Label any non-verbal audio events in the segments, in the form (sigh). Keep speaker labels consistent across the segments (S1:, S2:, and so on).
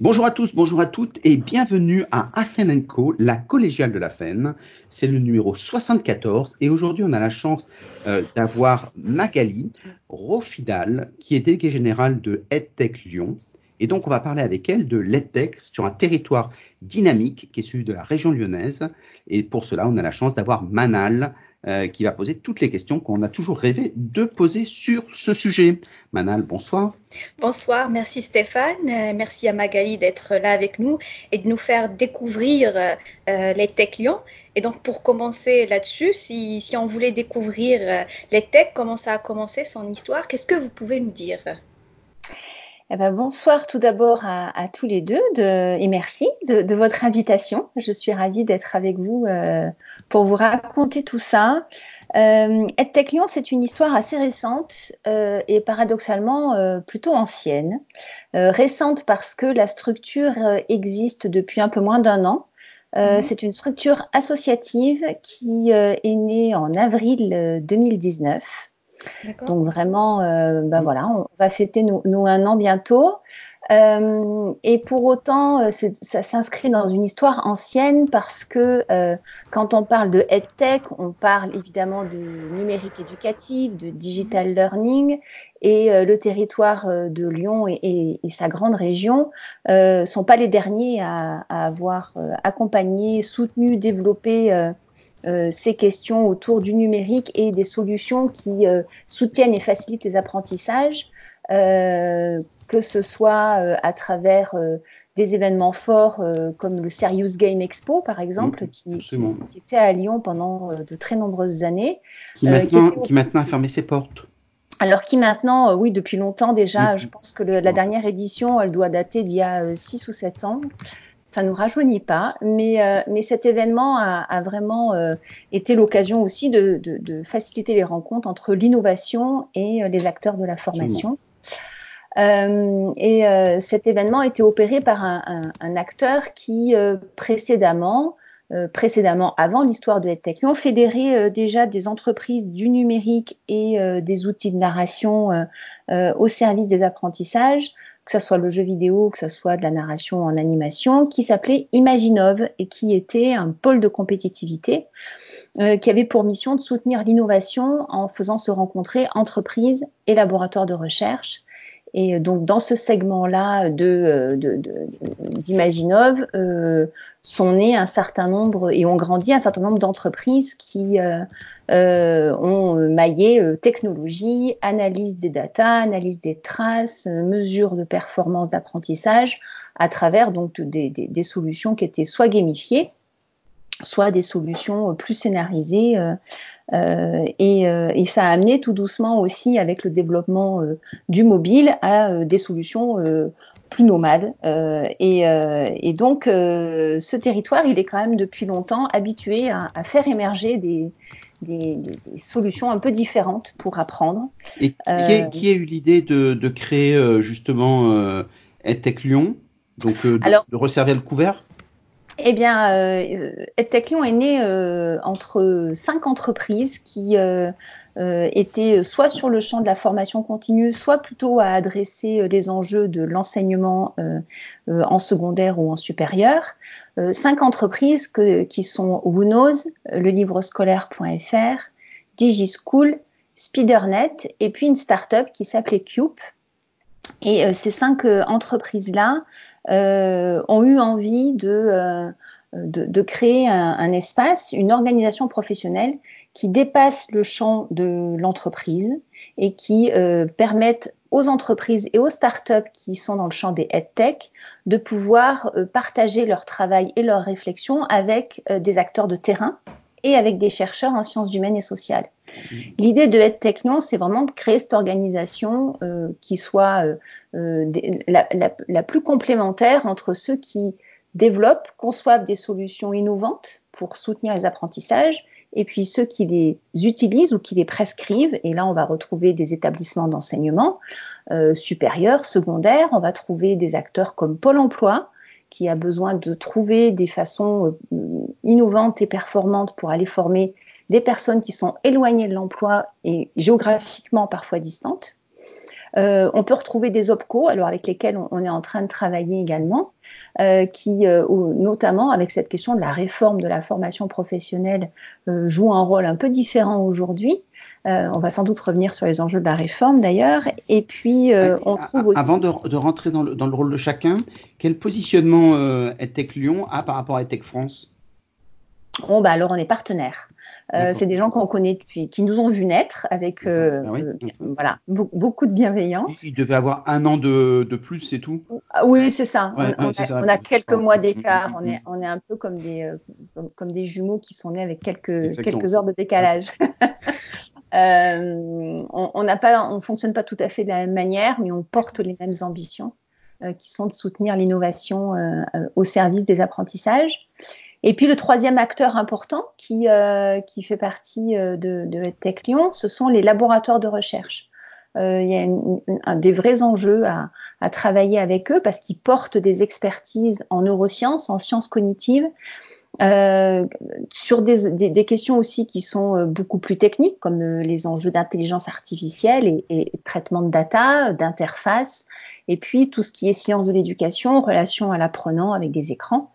S1: Bonjour à tous, bonjour à toutes et bienvenue à Afen Co, la collégiale de la FEN. C'est le numéro 74 et aujourd'hui on a la chance euh, d'avoir Magali Rofidal qui est déléguée générale de EdTech Lyon. Et donc on va parler avec elle de l'EdTech sur un territoire dynamique qui est celui de la région lyonnaise. Et pour cela on a la chance d'avoir Manal euh, qui va poser toutes les questions qu'on a toujours rêvé de poser sur ce sujet. Manal, bonsoir.
S2: Bonsoir, merci Stéphane, euh, merci à Magali d'être là avec nous et de nous faire découvrir euh, les Tech Lyon. Et donc pour commencer là-dessus, si, si, on voulait découvrir les Tech, comment ça a commencé son histoire, qu'est-ce que vous pouvez nous dire?
S3: Eh ben, bonsoir tout d'abord à, tous les deux de, et merci de, votre invitation. Je suis ravie d'être avec vous euh, pour vous raconter tout ça. Euh, EdTech Lyon, c'est une histoire assez récente euh, et paradoxalement euh, plutôt ancienne. Récente parce que la structure existe depuis un peu moins d'un an. Mhm. C'est une structure associative qui est née en avril 2019. Donc vraiment, euh, ben voilà, on va fêter nous, un an bientôt. Euh, et pour autant, euh, ça s'inscrit dans une histoire ancienne parce que quand on parle de EdTech, on parle évidemment de numérique éducatif, de digital mm. learning, et le territoire de Lyon et, sa grande région sont pas les derniers à, à avoir accompagné, soutenu, développé euh, ces questions autour du numérique et des solutions qui euh, soutiennent et facilitent les apprentissages, euh, que ce soit à travers des événements forts comme le Serious Game Expo, par exemple, qui, était à Lyon pendant de très nombreuses années.
S1: Qui maintenant, qui, maintenant a fermé ses portes.
S3: Alors qui maintenant, oui, depuis longtemps déjà, je pense que la dernière édition, elle doit dater d'il y a 6 ou 7 ans ça nous rajeunit pas, mais, euh, mais cet événement a, vraiment euh, été l'occasion aussi de, faciliter les rencontres entre l'innovation et euh, les acteurs de la formation. et cet événement a été opéré par un, acteur qui précédemment, précédemment avant l'histoire de EdTech, ont fédéré déjà des entreprises du numérique et des outils de narration au service des apprentissages que ce soit le jeu vidéo, que ce soit de la narration en animation, qui s'appelait Imaginov et qui était un pôle de compétitivité euh, qui avait pour mission de soutenir l'innovation en faisant se rencontrer entreprises et laboratoires de recherche. Et donc dans ce segment-là de, d'Imaginov euh, sont nés un certain nombre et ont grandi un certain nombre d'entreprises qui euh, euh, ont maillé euh, technologie, analyse des datas, analyse des traces, euh, mesure de performance d'apprentissage à travers donc des, des, des, solutions qui étaient soit gamifiées, soit des solutions plus scénarisées. Euh, et, et, ça a amené tout doucement aussi avec le développement du mobile à des solutions plus nomades. Et, et, donc ce territoire, il est quand même depuis longtemps habitué à, à faire émerger des, des, solutions un peu différentes pour apprendre.
S1: Et qui, a, qui a eu l'idée de, de, créer euh, justement euh, EdTech Lyon, donc euh, Alors, de resservir le couvert?
S3: Eh bien, euh, est né entre cinq entreprises qui euh, était soit sur le champ de la formation continue, soit plutôt à adresser euh, les enjeux de l'enseignement euh, en secondaire ou en supérieur. cinq entreprises qui sont Woonos, le DigiSchool, Spidernet et puis une start-up qui s'appelait Cube. Et ces cinq entreprises-là ont eu envie de, de, créer un, espace, une organisation professionnelle qui dépassent le champ de l'entreprise et qui euh, permettent aux entreprises et aux startups qui sont dans le champ des EdTech de pouvoir euh, partager leur travail et leurs réflexions avec euh, des acteurs de terrain et avec des chercheurs en sciences humaines et sociales. L'idée de EdTech non, c'est vraiment de créer cette organisation euh, qui soit la, la, la, plus complémentaire entre ceux qui développent, conçoivent des solutions innovantes pour soutenir les apprentissages et puis ceux qui les utilisent ou qui les prescrivent. Et là, on va retrouver des établissements d'enseignement euh, supérieurs, secondaires. On va trouver des acteurs comme Pôle Emploi qui a besoin de trouver des façons euh, innovantes et performantes pour aller former des personnes qui sont éloignées de l'emploi et géographiquement parfois distantes. Euh, on peut retrouver des OPCO, alors avec lesquels on, est en train de travailler également, euh, qui, notamment avec cette question de la réforme de la formation professionnelle, jouent un rôle un peu différent aujourd'hui. On va sans doute revenir sur les enjeux de la réforme d'ailleurs. Et puis, on trouve aussi...
S1: Avant de, rentrer dans le, dans le, rôle de chacun, quel positionnement EdTech Lyon a par rapport à EdTech France?
S3: Bon, bah alors on est partenaire. Euh, c'est des gens qu'on connaît depuis, qui nous ont vu naître avec euh, euh, voilà beaucoup de bienveillance.
S1: Il devait avoir un an de, de plus, c'est tout?
S3: Ah oui, c'est ça. on, a, quelques mois d'écart. On est on est un peu comme des comme, des jumeaux qui sont nés avec quelques quelques heures de décalage. On n'a pas, on fonctionne pas tout à fait de la même manière, mais on porte les mêmes ambitions, qui sont de soutenir l'innovation au service des apprentissages. Et puis le troisième acteur important qui, euh, fait partie euh, de, de Tech Lyon, ce sont les laboratoires de recherche. Euh, il y a des vrais enjeux à travailler avec eux parce qu'ils portent des expertises en neurosciences, en sciences cognitives, euh, sur des, des, des, questions aussi qui sont euh, beaucoup plus techniques, comme les enjeux d'intelligence artificielle et, et, traitement de data, d'interface, et puis tout ce qui est sciences de l'éducation, relation à l'apprenant avec des écrans.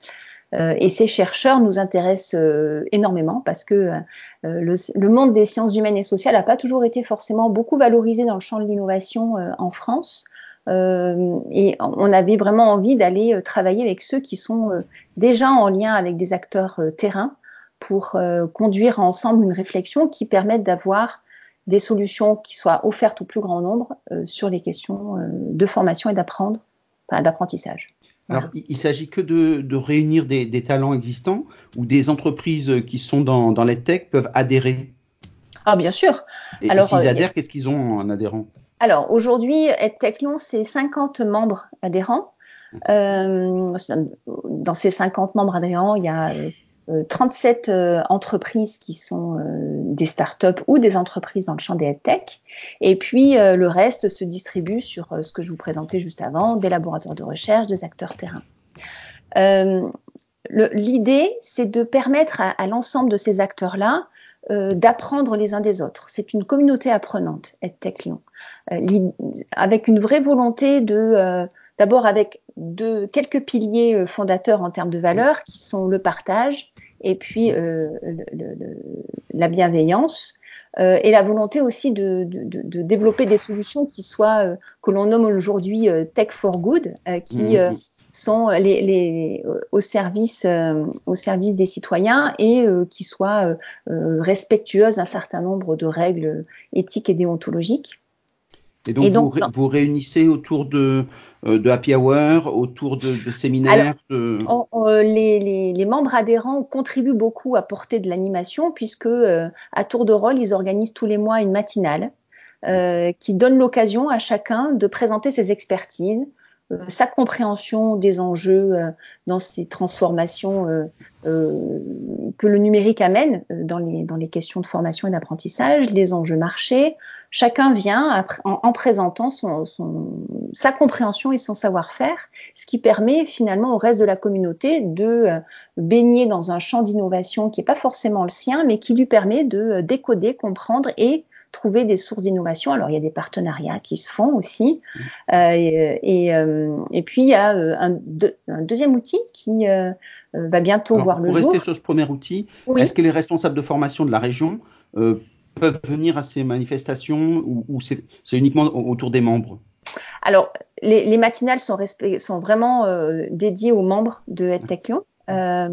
S3: Euh, et ces chercheurs nous intéressent euh, énormément parce que euh, le, le, monde des sciences humaines et sociales n'a pas toujours été forcément beaucoup valorisé dans le champ de l'innovation en France. Et on avait vraiment envie d'aller travailler avec ceux qui sont déjà en lien avec des acteurs terrain pour conduire ensemble une réflexion qui permette d'avoir des solutions qui soient offertes au plus grand nombre sur les questions de formation et d'apprendre, enfin, d'apprentissage.
S1: Alors, il, s'agit que de, réunir des, talents existants ou des entreprises qui sont dans, dans l'EdTech peuvent adhérer
S3: Ah, bien sûr.
S1: Et, Alors, s'ils euh, adhèrent, qu'est-ce qu'ils ont en adhérant
S3: Alors, aujourd'hui, EdTech Lyon, c'est 50 membres adhérents. Euh, dans ces 50 membres adhérents, il y a 37 euh, euh, entreprises qui sont euh, des startups ou des entreprises dans le champ des tech. Et puis le reste se distribue sur ce que je vous présentais juste avant, des laboratoires de recherche, des acteurs terrain. L'idée, c'est de permettre à, l'ensemble de ces acteurs-là d'apprendre les uns des autres. C'est une communauté apprenante, EdTech Lyon, avec une vraie volonté de D'abord avec deux, quelques piliers euh, fondateurs en termes de valeurs qui sont le partage et puis euh, la bienveillance euh, et la volonté aussi de, développer des solutions qui soient que l'on nomme aujourd'hui tech for good, qui mmh. Sont les, au service au service des citoyens et qui soient respectueuses d'un certain nombre de règles éthiques et déontologiques.
S1: Et donc, vous, réunissez autour de, euh, de happy hour, autour de, séminaires
S3: les, membres adhérents contribuent beaucoup à porter de l'animation, puisque euh, à tour de rôle, ils organisent tous les mois une matinale euh, qui donne l'occasion à chacun de présenter ses expertises, sa compréhension des enjeux dans ces transformations que le numérique amène dans les, dans les questions de formation et d'apprentissage, les enjeux marchés, chacun vient en, présentant son, sa compréhension et son savoir-faire, ce qui permet finalement au reste de la communauté de euh, baigner dans un champ d'innovation qui n'est pas forcément le sien, mais qui lui permet de euh, décoder, comprendre et trouver des sources d'innovation. Alors il y a des partenariats qui se font aussi, mmh. euh, et, et, puis il y a un, deuxième outil qui va bientôt voir le
S1: jour.
S3: Pour
S1: rester sur ce premier outil, est-ce que les responsables de formation de la région peuvent venir à ces manifestations ou, c'est uniquement autour des membres?
S3: Alors, les, matinales sont, sont vraiment euh, dédiées aux membres de EdTech Lyon. Euh,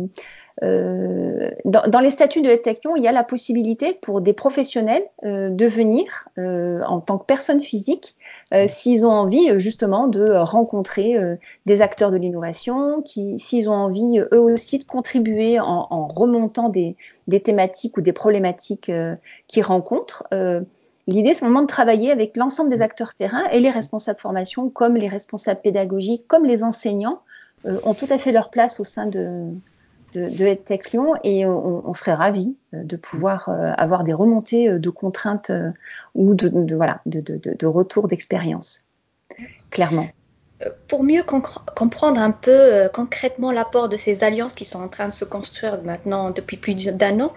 S3: euh, dans, les statuts de EdTech Lyon, il y a la possibilité pour des professionnels de venir en tant que personne physique s'ils ont envie justement de rencontrer des acteurs de l'innovation, s'ils ont envie eux aussi de contribuer en remontant des, des thématiques ou des problématiques euh, qu'ils rencontrent. Euh, l'idée, c'est vraiment de travailler avec l'ensemble des acteurs terrain et les responsables formation, comme les responsables pédagogiques, comme les enseignants, euh, ont tout à fait leur place au sein de, de, de EdTech Lyon et on, serait ravis de pouvoir avoir des remontées de contraintes ou de, voilà, de, de, de retour d'expérience, clairement.
S2: pour mieux comprendre un peu euh, concrètement l'apport de ces alliances qui sont en train de se construire maintenant depuis plus d'un an,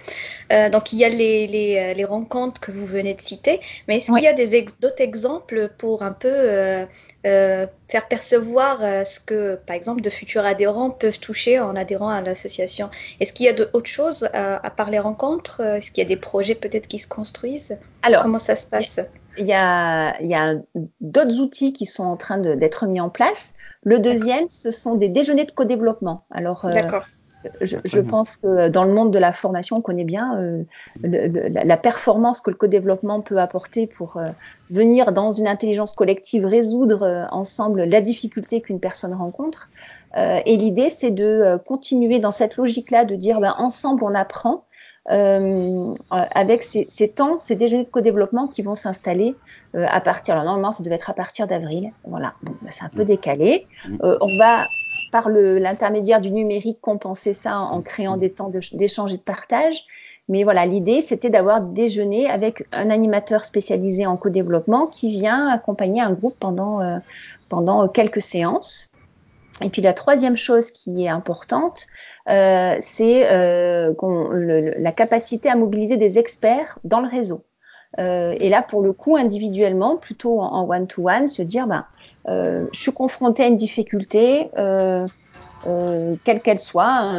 S2: euh, donc il y a les, les, euh, les, rencontres que vous venez de citer, mais est-ce qu'il y a d'autres exemples pour un peu euh, euh, faire percevoir ce que, par exemple, de futurs adhérents peuvent toucher en adhérant à l'association. Est-ce qu'il y a d'autres choses à part les rencontres Est-ce qu'il y a des projets peut-être qui se construisent? Alors, comment ça se passe?
S3: il y a, y a d'autres outils qui sont en train d'être mis en place. Le deuxième, ce sont des déjeuners de co-développement. Alors, euh, je, je, pense que dans le monde de la formation, on connaît bien euh, le, la performance que le co-développement peut apporter pour euh, venir dans une intelligence collective résoudre euh, ensemble la difficulté qu'une personne rencontre. Euh, et l'idée, c'est de continuer dans cette logique-là, de dire ben, ensemble on apprend euh, avec ces, ces, temps, ces déjeuners de co-développement qui vont s'installer euh, à partir. Alors normalement, ça devait être à partir d'avril. Voilà, bon, bah, c'est un peu décalé. Euh, on va par l'intermédiaire du numérique compenser ça en, créant des temps d'échange et de partage. Mais voilà, l'idée, c'était d'avoir déjeuner avec un animateur spécialisé en co-développement qui vient accompagner un groupe pendant, euh, pendant quelques séances. Et puis la troisième chose qui est importante, euh, c'est euh, la capacité à mobiliser des experts dans le réseau. Euh, et là, pour le coup, individuellement, plutôt en one-to-one, se dire, ben, euh, je suis confronté à une difficulté, euh, euh, quelle qu'elle soit,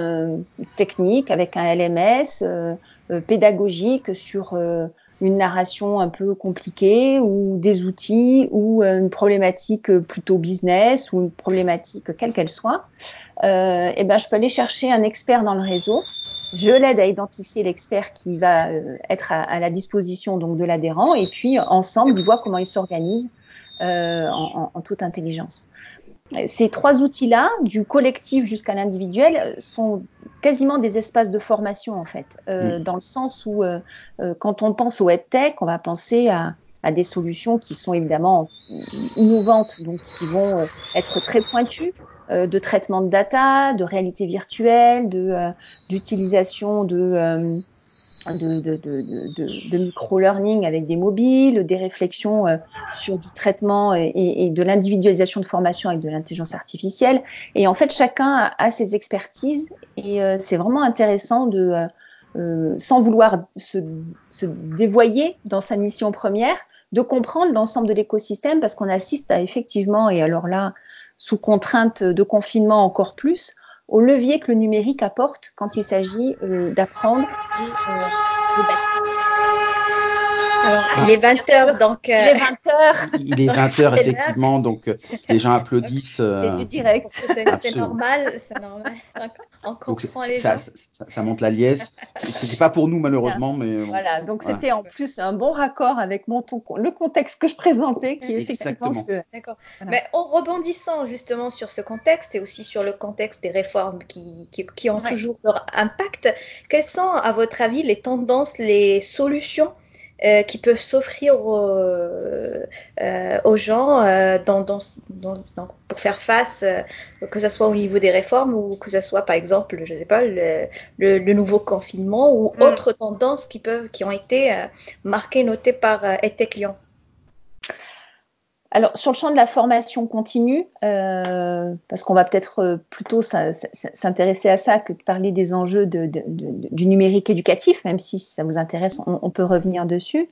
S3: technique, avec un LMS, pédagogique sur une narration un peu compliquée ou des outils ou une problématique plutôt business ou une problématique quelle qu'elle soit euh, eh ben, je peux aller chercher un expert dans le réseau. Je l'aide à identifier l'expert qui va euh, être à, la disposition donc de l'adhérent, et puis ensemble, ils voient comment ils s'organisent euh, en, en, toute intelligence. Ces trois outils-là, du collectif jusqu'à l'individuel, sont quasiment des espaces de formation en fait, euh, dans le sens où euh, quand on pense au EdTech, on va penser à, à des solutions qui sont évidemment innovantes, donc qui vont être très pointues, de traitement de data, de réalité virtuelle, de d'utilisation de de, de, de, de, micro-learning avec des mobiles, des réflexions sur du traitement et, et de l'individualisation de formation avec de l'intelligence artificielle. Et en fait, chacun a, ses expertises et c'est vraiment intéressant de, sans vouloir se, se dévoyer dans sa mission première, de comprendre l'ensemble de l'écosystème parce qu'on assiste à effectivement, et alors là, sous contrainte de confinement encore plus, au levier que le numérique apporte quand il s'agit euh, d'apprendre et euh, de bâtir.
S2: Alors, (laughs) il est 20h, donc.
S3: Euh... Il est 20h.
S1: Il est 20h, effectivement, donc euh, les gens applaudissent.
S3: Euh... du direct.
S2: C'est normal, c'est normal. On comprend les
S1: ça,
S2: gens.
S1: Ça, ça, ça, monte la liesse. C'était pas pour nous, malheureusement, mais.
S3: Voilà, donc voilà. c'était en plus un bon raccord avec mon ton, le contexte que je présentais, qui est effectivement.
S2: D'accord. Voilà. Mais en rebondissant justement sur ce contexte et aussi sur le contexte des réformes qui, qui, qui ont ouais. toujours leur impact, quelles sont, à votre avis, les tendances, les solutions euh, qui peuvent s'offrir euh, euh, aux gens dans, dans, dans, pour faire face, que ce soit au niveau des réformes ou que ce soit par exemple, je sais pas, le, le, le nouveau confinement ou mm. autres tendances qui peuvent, qui ont été marquées, notées par EdTech Lyon.
S3: Alors sur le champ de la formation continue, euh, parce qu'on va peut-être plutôt s'intéresser à ça que de parler des enjeux de, de, de, du numérique éducatif, même si ça vous intéresse, on, on peut revenir dessus.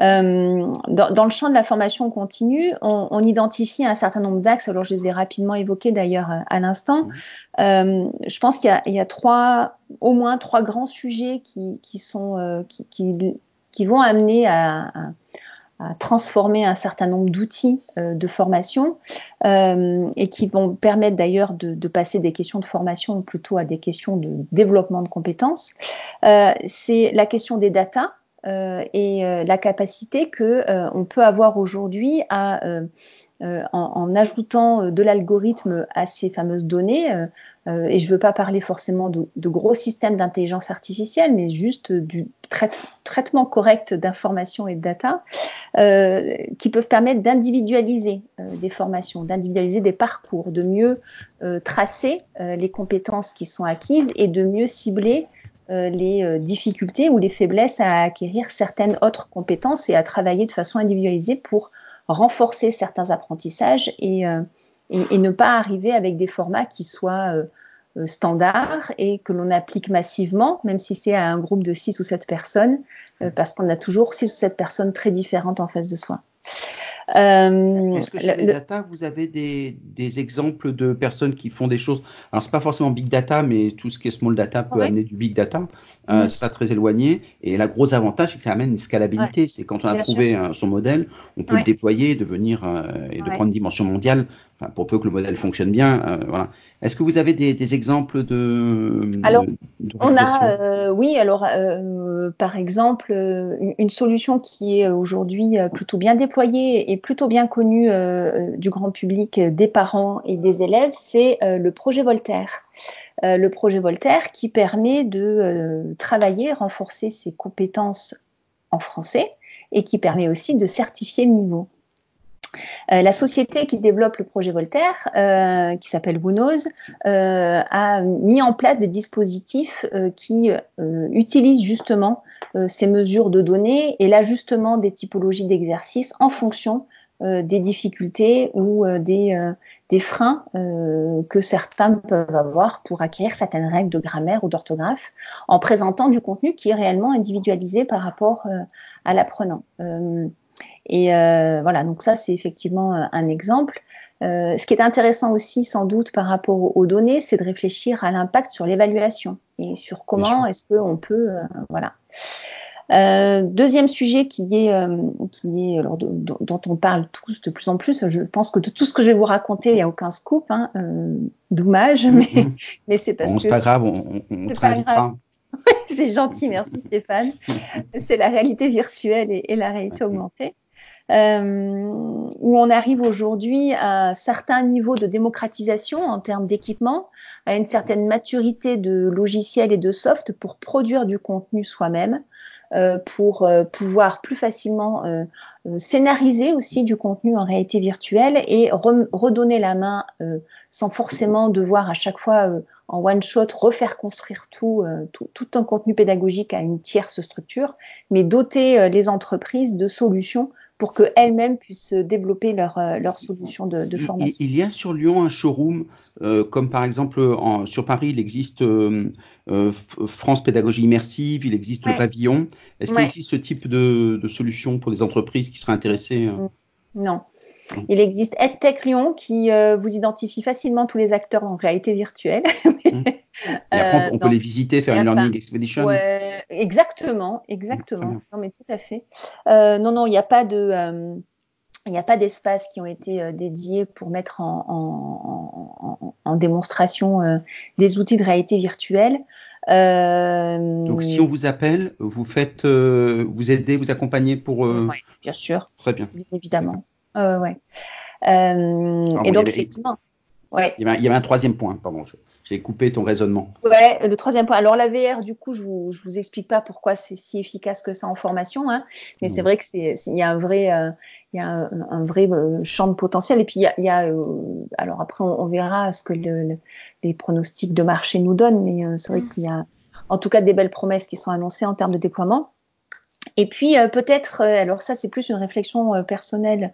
S3: Euh, dans, dans, le champ de la formation continue, on, on identifie un certain nombre d'axes. Alors je les ai rapidement évoqués d'ailleurs à l'instant. Euh, je pense qu'il y, y, a trois, au moins trois grands sujets qui, qui sont euh, qui, qui, qui, vont amener à, à transformer un certain nombre d'outils euh, de formation euh, et qui vont permettre d'ailleurs de, de, passer des questions de formation plutôt à des questions de développement de compétences. Euh, c'est la question des datas et la capacité que on peut avoir aujourd'hui à en, en, ajoutant de l'algorithme à ces fameuses données, euh, et je ne veux pas parler forcément de, gros systèmes d'intelligence artificielle, mais juste du traite, traitement correct d'informations et de data, euh, qui peuvent permettre d'individualiser euh, des formations, d'individualiser des parcours, de mieux euh, tracer euh, les compétences qui sont acquises et de mieux cibler euh, les difficultés ou les faiblesses à acquérir certaines autres compétences et à travailler de façon individualisée pour renforcer certains apprentissages et et, ne pas arriver avec des formats qui soient standards et que l'on applique massivement, même si c'est à un groupe de 6 ou 7 personnes, parce qu'on a toujours 6 ou 7 personnes très différentes en face de soi.
S1: Euh, Est-ce que sur les data, vous avez des, des, exemples de personnes qui font des choses? Alors, c'est pas forcément big data, mais tout ce qui est small data peut amener du big data. Euh, C'est pas très éloigné. Et la gros avantage, c'est que ça amène une scalabilité. C'est quand on a trouvé son modèle, on peut le déployer, devenir euh, et de prendre une dimension mondiale pour peu que le modèle fonctionne bien. Euh, voilà. Est-ce que vous avez des, exemples de
S3: Alors, on a, euh, oui, alors euh, par exemple, une, solution qui est aujourd'hui plutôt bien déployée et plutôt bien connue du grand public, des parents et des élèves, c'est le projet Voltaire. le projet Voltaire qui permet de travailler, renforcer ses compétences en français et qui permet aussi de certifier le niveau. Euh, la société qui développe le projet Voltaire, euh, qui s'appelle Wunos, euh, a mis en place des dispositifs qui utilisent justement ces mesures de données et l'ajustement des typologies d'exercices en fonction des difficultés ou des, des freins que certains peuvent avoir pour acquérir certaines règles de grammaire ou d'orthographe en présentant du contenu qui est réellement individualisé par rapport à l'apprenant. Et euh, voilà, donc ça c'est effectivement euh, un exemple. Euh, ce qui est intéressant aussi, sans doute, par rapport aux données, c'est de réfléchir à l'impact sur l'évaluation et sur comment est-ce qu'on peut, voilà. deuxième sujet qui est, qui est alors, dont on parle tous de plus en plus. Je pense que de tout ce que je vais vous raconter, il n'y a aucun scoop, hein, dommage, mais, mm-hmm. mais c'est parce
S1: bon,
S3: que
S1: c'est pas grave, on, on, on
S3: c'est (laughs) gentil, merci Stéphane. (laughs) c'est la réalité virtuelle et, et la réalité augmentée. Euh, où on arrive aujourd'hui à un certain niveau de démocratisation en termes d'équipement, à une certaine maturité de logiciels et de soft pour produire du contenu soi-même, euh, pour euh, pouvoir plus facilement scénariser aussi du contenu en réalité virtuelle et redonner la main sans forcément devoir à chaque fois en one shot refaire construire tout, tout, tout, un contenu pédagogique à une tierce structure, mais doter les entreprises de solutions pour qu'elles-mêmes puissent développer leur, euh, leur solution de, de, formation.
S1: Il, y a sur Lyon un showroom, euh, comme par exemple en, sur Paris, il existe euh, France Pédagogie Immersive, il existe le pavillon. Est-ce qu'il existe ce type de, de, solution pour les entreprises qui seraient intéressées
S3: Non. Il existe EdTech Lyon qui euh, vous identifie facilement tous les acteurs en réalité virtuelle.
S1: Mmh. Et après, on, peut (laughs) les visiter, faire une learning expedition.
S3: Ouais, exactement, exactement. Non, mais tout à fait. Euh, non, non, il n'y a pas de. Euh, il n'y a pas d'espace qui ont été dédiés pour mettre en, en, en, démonstration des outils de réalité virtuelle.
S1: Donc, si on vous appelle, vous faites, vous aidez, vous accompagnez pour. Oui,
S3: bien sûr.
S1: Très bien.
S3: évidemment. Euh, ouais. Euh, et donc, effectivement.
S1: Ouais. Il, y avait, un troisième point, pardon. J'ai coupé ton raisonnement.
S3: Ouais, le troisième point. Alors la VR, du coup, je vous, je vous explique pas pourquoi c'est si efficace que ça en formation, hein, mais c'est vrai que c'est, il y a un vrai, euh, il y a un, vrai euh, champ de potentiel. Et puis il y a, il y a euh, alors après on, verra ce que le, les pronostics de marché nous donnent, mais c'est vrai mm. qu'il y a, en tout cas, des belles promesses qui sont annoncées en termes de déploiement. Et puis peut-être, alors ça c'est plus une réflexion personnelle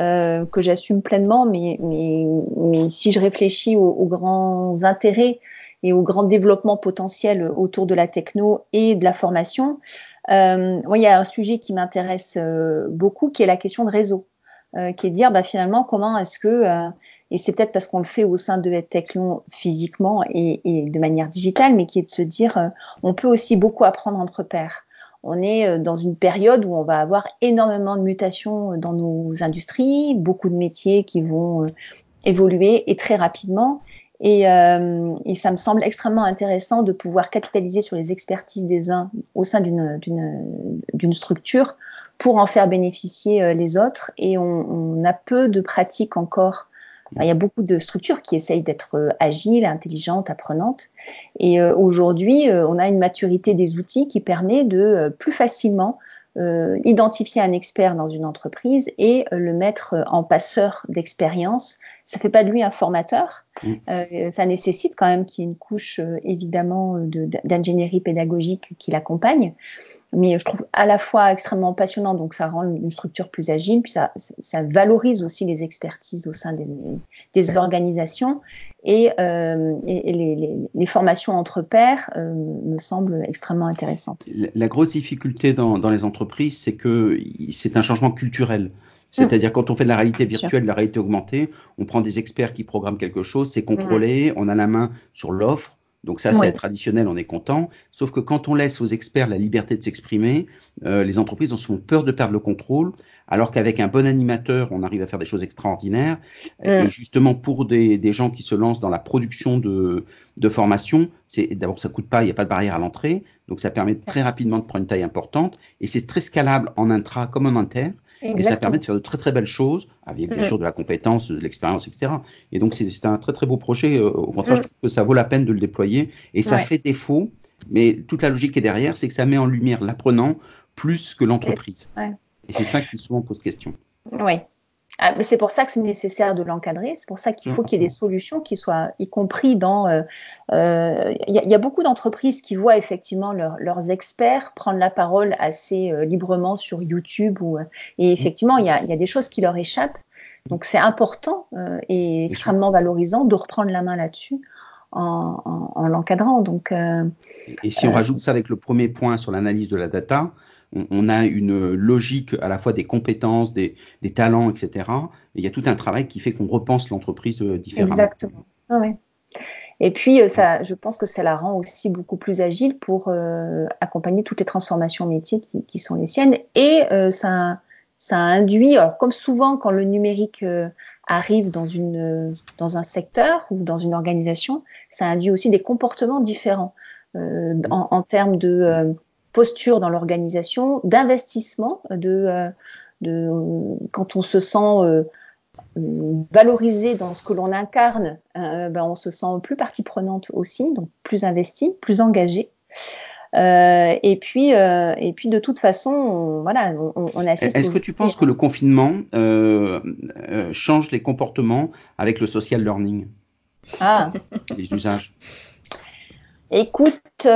S3: euh, que j'assume pleinement, mais, mais, mais, si je réfléchis aux, grands intérêts et aux grands développements potentiels autour de la techno et de la formation, euh, il y a un sujet qui m'intéresse euh, beaucoup, qui est la question de réseau, euh, qui est de dire bah, finalement comment est-ce que, euh, et c'est peut-être parce qu'on le fait au sein de EdTech physiquement et, et, de manière digitale, mais qui est de se dire on peut aussi beaucoup apprendre entre pairs on est euh, dans une période où on va avoir énormément de mutations euh, dans nos industries, beaucoup de métiers qui vont euh, évoluer et très rapidement. Et, ça me semble extrêmement intéressant de pouvoir capitaliser sur les expertises des uns au sein d'une structure pour en faire bénéficier les autres. Et on, on a peu de pratiques encore il y a beaucoup de structures qui essayent d'être euh, agiles, intelligentes, apprenantes. Et euh, aujourd'hui, euh, on a une maturité des outils qui permet de plus facilement identifier un expert dans une entreprise et le mettre en passeur d'expérience. Ça fait pas de lui un formateur, Mm. ça nécessite quand même qu'il y ait une couche évidemment d'ingénierie pédagogique qui l'accompagne mais je trouve à la fois extrêmement passionnant, donc ça rend une structure plus agile, puis ça, ça valorise aussi les expertises au sein des, des organisations, et, euh, et les, les, les, formations entre pairs euh, me semblent extrêmement intéressantes.
S1: La, grosse difficulté dans, dans les entreprises, c'est que c'est un changement culturel. C'est-à-dire quand on fait de la réalité virtuelle, de la réalité augmentée, on prend des experts qui programment quelque chose, c'est contrôlé, on a la main sur l'offre, donc ça, c'est traditionnel, on est content. Sauf que quand on laisse aux experts la liberté de s'exprimer, euh, les entreprises ont souvent peur de perdre le contrôle, alors qu'avec un bon animateur, on arrive à faire des choses extraordinaires. Et justement, pour des, des, gens qui se lancent dans la production de, de formation, c'est d'abord ça coûte pas, il n'y a pas de barrière à l'entrée, donc ça permet très rapidement de prendre une taille importante, et c'est très scalable en intra comme en inter. Et ça permet de faire de très très belles choses, avec bien sûr de la compétence, de l'expérience, etc. Et donc c'est un très très beau projet. Euh, au contraire, je trouve que ça vaut la peine de le déployer. Et ça fait défaut, mais toute la logique qui est derrière, c'est que ça met en lumière l'apprenant plus que l'entreprise. Et c'est ça qui souvent pose question.
S3: Oui, ah, c'est pour ça que c'est nécessaire de l'encadrer. C'est pour ça qu'il faut qu'il y ait des solutions qui soient, y compris dans. Il euh, euh, y, y, a beaucoup d'entreprises qui voient effectivement leurs experts prendre la parole assez euh, librement sur YouTube ou, et effectivement il y a, y a, des choses qui leur échappent. Donc c'est important et extrêmement valorisant de reprendre la main là-dessus. En, en, en l'encadrant. Donc,
S1: et si on rajoute ça avec le premier point sur l'analyse de la data, on, a une logique à la fois des compétences, des, talents, etc. Et il y a tout un travail qui fait qu'on repense l'entreprise euh, différemment.
S3: Exactement. Ah Et puis, euh, ça, je pense que ça la rend aussi beaucoup plus agile pour euh, accompagner toutes les transformations métiers qui, sont les siennes. Et ça, ça induit, alors comme souvent quand le numérique arrive dans, une, dans un secteur ou dans une organisation, ça induit aussi des comportements différents en, en, termes de posture dans l'organisation, d'investissement, de, euh, de, quand on se sent euh, valorisé dans ce que l'on incarne, euh, ben on se sent plus partie prenante aussi, donc plus investi, plus engagé. Euh, et puis, euh, et puis de toute façon, on, voilà, on, on assiste.
S1: Est-ce que tu penses que le confinement euh, change les comportements avec le social learning?
S3: Ah.
S1: Les usages.
S3: Écoute,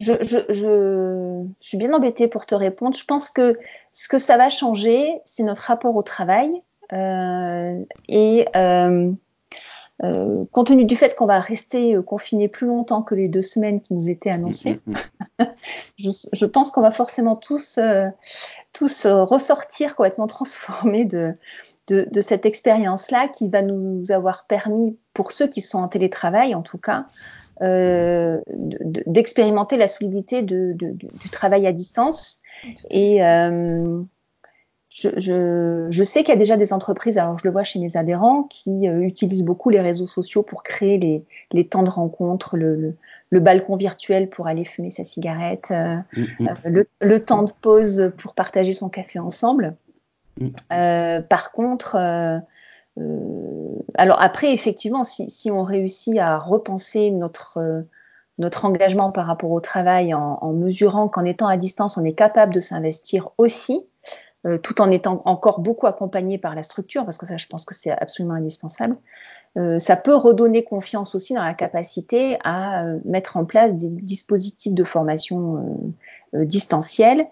S3: je, je, je, je, suis bien embêtée pour te répondre. Je pense que ce que ça va changer, c'est notre rapport au travail. Euh, et euh, euh, compte tenu du fait qu'on va rester confiné plus longtemps que les deux semaines qui nous étaient annoncées, mm, mm, mm. (laughs) je, pense qu'on va forcément tous, tous ressortir complètement transformés de, de, de cette expérience-là qui va nous avoir permis, pour ceux qui sont en télétravail en tout cas, euh, d'expérimenter la solidité de, de, du travail à distance. Et euh, je, je, je, sais qu'il y a déjà des entreprises, alors je le vois chez mes adhérents, qui euh, utilisent beaucoup les réseaux sociaux pour créer les, les temps de rencontre, le, le, le, balcon virtuel pour aller fumer sa cigarette, euh, mm, mm. le, le, temps de pause pour partager son café ensemble. Mm. par contre, alors après, effectivement, si, si, on réussit à repenser notre euh, notre engagement par rapport au travail en, mesurant qu'en étant à distance, on est capable de s'investir aussi, euh, tout en étant encore beaucoup accompagné par la structure, parce que ça, je pense que c'est absolument indispensable. Euh, ça peut redonner confiance aussi dans la capacité à euh, mettre en place des dispositifs de formation distancielle.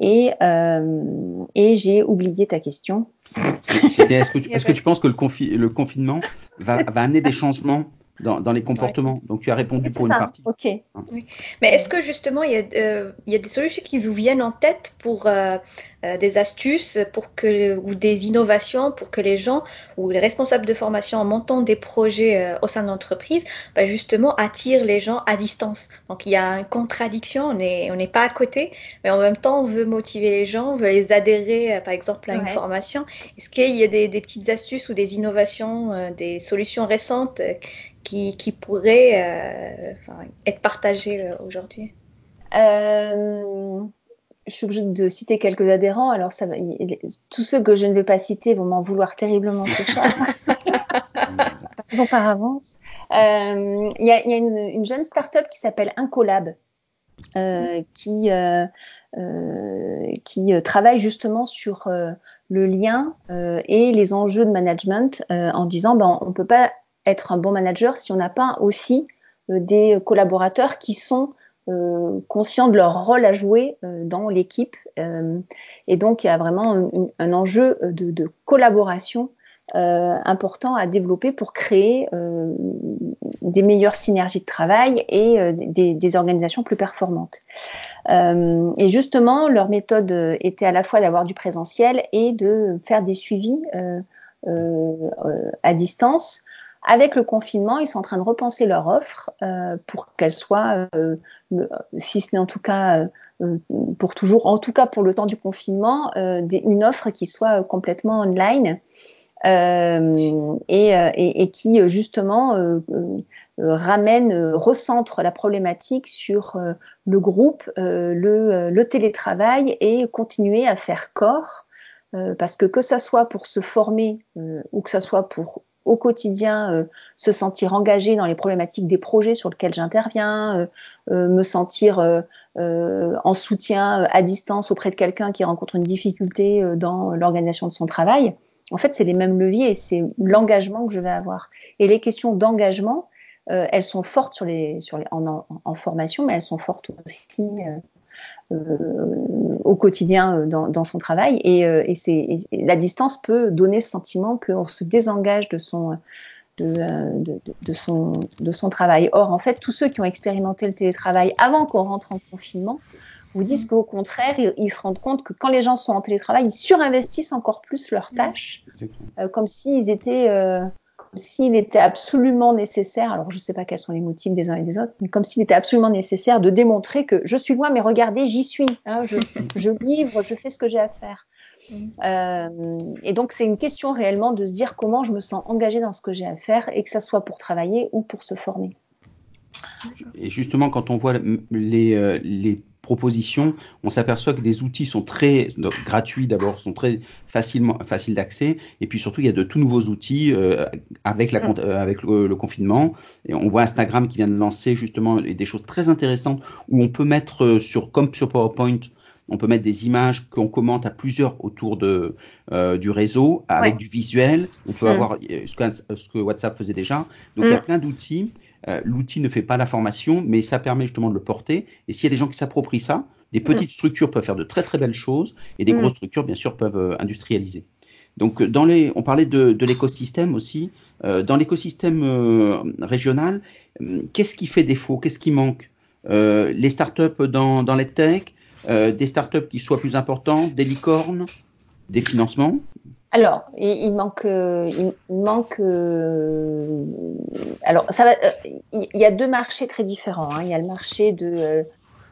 S3: Et, et j'ai oublié ta question.
S1: Est-ce que, (laughs) est que, tu penses que le, confi le confinement va, va, amener des changements dans, dans les comportements. Ouais. Donc tu as répondu pour
S3: ça.
S1: une partie.
S3: Ok.
S2: Oui. Mais est-ce que justement il y, a, euh, il y, a, des solutions qui vous viennent en tête pour euh, euh, des astuces pour que ou des innovations pour que les gens ou les responsables de formation en montant des projets euh, au sein de l'entreprise, bah, justement attirent les gens à distance? Donc il y a une contradiction. On n'est on n'est pas à côté, mais en même temps on veut motiver les gens, on veut les adhérer, euh, par exemple à une formation. Est-ce qu'il y a des, des, petites astuces ou des innovations, euh, des solutions récentes qui, qui pourrait euh, enfin, être partagé aujourd'hui?
S3: Euh, Je suis obligée de citer quelques adhérents. Alors, ça va, tous ceux que je ne vais pas citer vont m'en vouloir terriblement ce soir. (laughs) bon, par avance. Euh, il y a, y a une, une, jeune start-up qui s'appelle Incolab. Euh, qui euh, qui travaille justement sur le lien et les enjeux de management en disant ben, on ne peut pas être un bon manager si on n'a pas aussi des collaborateurs qui sont conscients de leur rôle à jouer dans l'équipe. et donc, il y a vraiment un, enjeu de, de collaboration euh, important à développer pour créer euh, des meilleures synergies de travail et euh, des, des, organisations plus performantes. Euh, et justement, leur méthode était à la fois d'avoir du présentiel et de faire des suivis à distance. Avec le confinement, ils sont en train de repenser leur offre pour qu'elle soit, si ce n'est en tout cas pour toujours, en tout cas pour le temps du confinement, une offre qui soit complètement online euh, et, euh, qui justement euh, ramène, recentre la problématique sur le groupe, le, le, télétravail et continuer à faire corps, parce que que ça soit pour se former ou que ça soit pour au quotidien se sentir engagé dans les problématiques des projets sur lesquels j'interviens, me sentir en soutien à distance auprès de quelqu'un qui rencontre une difficulté dans l'organisation de son travail en fait, c'est les mêmes leviers et c'est l'engagement que je vais avoir. Et les questions d'engagement, euh, elles sont fortes sur les, sur les, en, en, formation, mais elles sont fortes aussi euh, euh au quotidien euh, dans, dans, son travail. Et, euh, et, c'est, la distance peut donner ce sentiment qu'on se désengage de son, de, de, de, son, de son travail. Or, en fait, tous ceux qui ont expérimenté le télétravail avant qu'on rentre en confinement, vous disent qu'au contraire, ils, se rendent compte que quand les gens sont en télétravail, ils surinvestissent encore plus leurs tâches, euh, comme s'ils étaient, euh, s'il était absolument nécessaire. Alors, je ne sais pas quels sont les motifs des uns et des autres, mais comme s'il était absolument nécessaire de démontrer que je suis loin, mais regardez, j'y suis. Hein, je, (laughs) je livre, je fais ce que j'ai à faire. Euh, et donc, c'est une question réellement de se dire comment je me sens engagée dans ce que j'ai à faire et que ça soit pour travailler ou pour se former.
S1: Et justement, quand on voit les, euh, les propositions, on s'aperçoit que des outils sont très gratuits d'abord, sont très facilement faciles d'accès, et puis surtout il y a de tout nouveaux outils euh, avec la mm. euh, avec le, confinement. Et on voit Instagram qui vient de lancer justement des choses très intéressantes où on peut mettre euh, sur comme sur PowerPoint. On peut mettre des images qu'on commente à plusieurs autour de, euh, du réseau avec du visuel. On peut mm. avoir ce que, ce que, WhatsApp faisait déjà. Donc il y a mm. plein d'outils euh, l'outil ne fait pas la formation, mais ça permet justement de le porter. Et s'il y a des gens qui s'approprient ça, des mm. petites structures peuvent faire de très très belles choses, et des mm. grosses structures, bien sûr, peuvent euh, industrialiser. Donc, euh, dans les, on parlait de, de l'écosystème aussi. dans l'écosystème régional, qu'est-ce qui fait défaut? Qu'est-ce qui manque? Les startups dans, dans les tech, des startups qui soient plus importantes, des licornes, des financements
S3: alors, il, manque, il, manque. Euh, alors, ça va. Euh, il y a deux marchés très différents. Hein. Il y a le marché de, euh,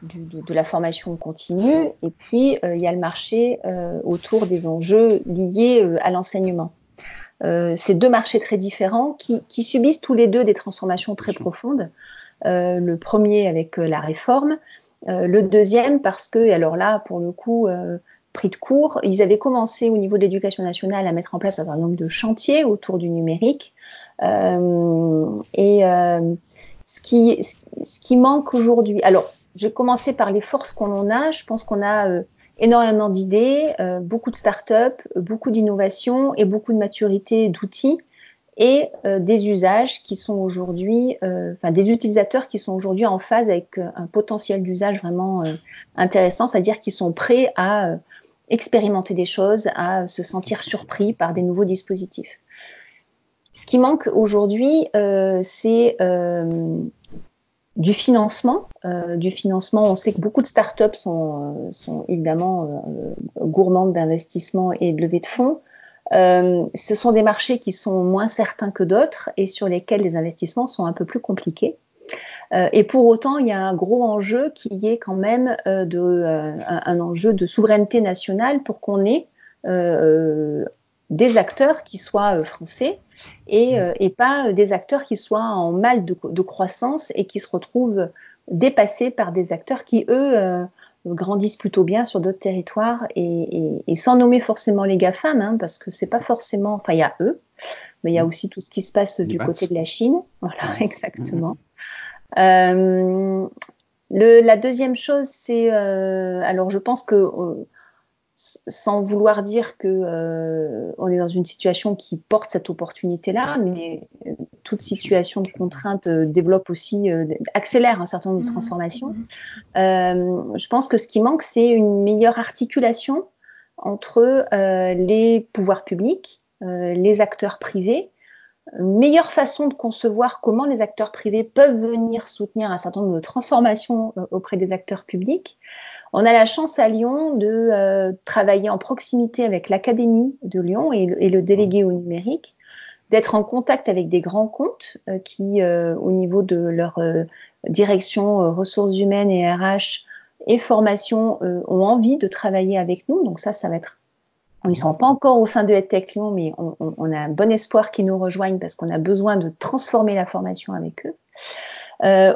S3: de, de, la formation continue, et puis il y a le marché autour des enjeux liés à l'enseignement. c'est deux marchés très différents qui, qui, subissent tous les deux des transformations très profondes. le premier avec la réforme, le deuxième parce que, alors là, pour le coup pris de cours. Ils avaient commencé au niveau de l'éducation nationale à mettre en place un certain nombre de chantiers autour du numérique. Euh, et euh, ce, qui, ce qui manque aujourd'hui, alors j'ai commencé par les forces qu'on en a. Je pense qu'on a euh, énormément d'idées, euh, beaucoup de start-up, beaucoup d'innovation et beaucoup de maturité d'outils et des usages qui sont aujourd'hui, enfin des utilisateurs qui sont aujourd'hui en phase avec un potentiel d'usage vraiment intéressant, c'est-à-dire qui sont prêts à expérimenter des choses, à se sentir surpris par des nouveaux dispositifs. Ce qui manque aujourd'hui, euh, c'est euh, du financement. Euh, du financement, on sait que beaucoup de startups sont, sont évidemment gourmandes d'investissement et de levée de fonds. ce sont des marchés qui sont moins certains que d'autres et sur lesquels les investissements sont un peu plus compliqués. Euh, et pour autant, il y a un gros enjeu qui est quand même euh, de, euh, un enjeu de souveraineté nationale pour qu'on ait des acteurs qui soient français et, et, pas des acteurs qui soient en mal de, de, croissance et qui se retrouvent dépassés par des acteurs qui, eux, grandissent plutôt bien sur d'autres territoires et, et, et, sans nommer forcément les GAFAM, hein, parce que c'est pas forcément, enfin il y a eux, mais il y a mmh. aussi tout ce qui se passe du côté de la Chine, voilà (laughs) exactement. Euh, le, la deuxième chose, c'est, euh, alors je pense que euh, sans vouloir dire que euh, on est dans une situation qui porte cette opportunité-là, mais toute situation de contrainte euh, développe aussi, accélère un certain nombre de mmh. transformations. Mmh. je pense que ce qui manque, c'est une meilleure articulation entre les pouvoirs publics, les acteurs privés, meilleure façon de concevoir comment les acteurs privés peuvent venir soutenir un certain nombre de transformations auprès des acteurs publics. On a la chance à Lyon de euh, travailler en proximité avec l'Académie de Lyon et, le délégué au numérique, d'être en contact avec des grands comptes euh, qui, euh, au niveau de leur direction ressources humaines et RH et formation, ont envie de travailler avec nous. Donc ça, ça va être ils ne sont pas encore au sein de EdTech Lyon, mais on, a un bon espoir qu'ils nous rejoignent parce qu'on a besoin de transformer la formation avec eux.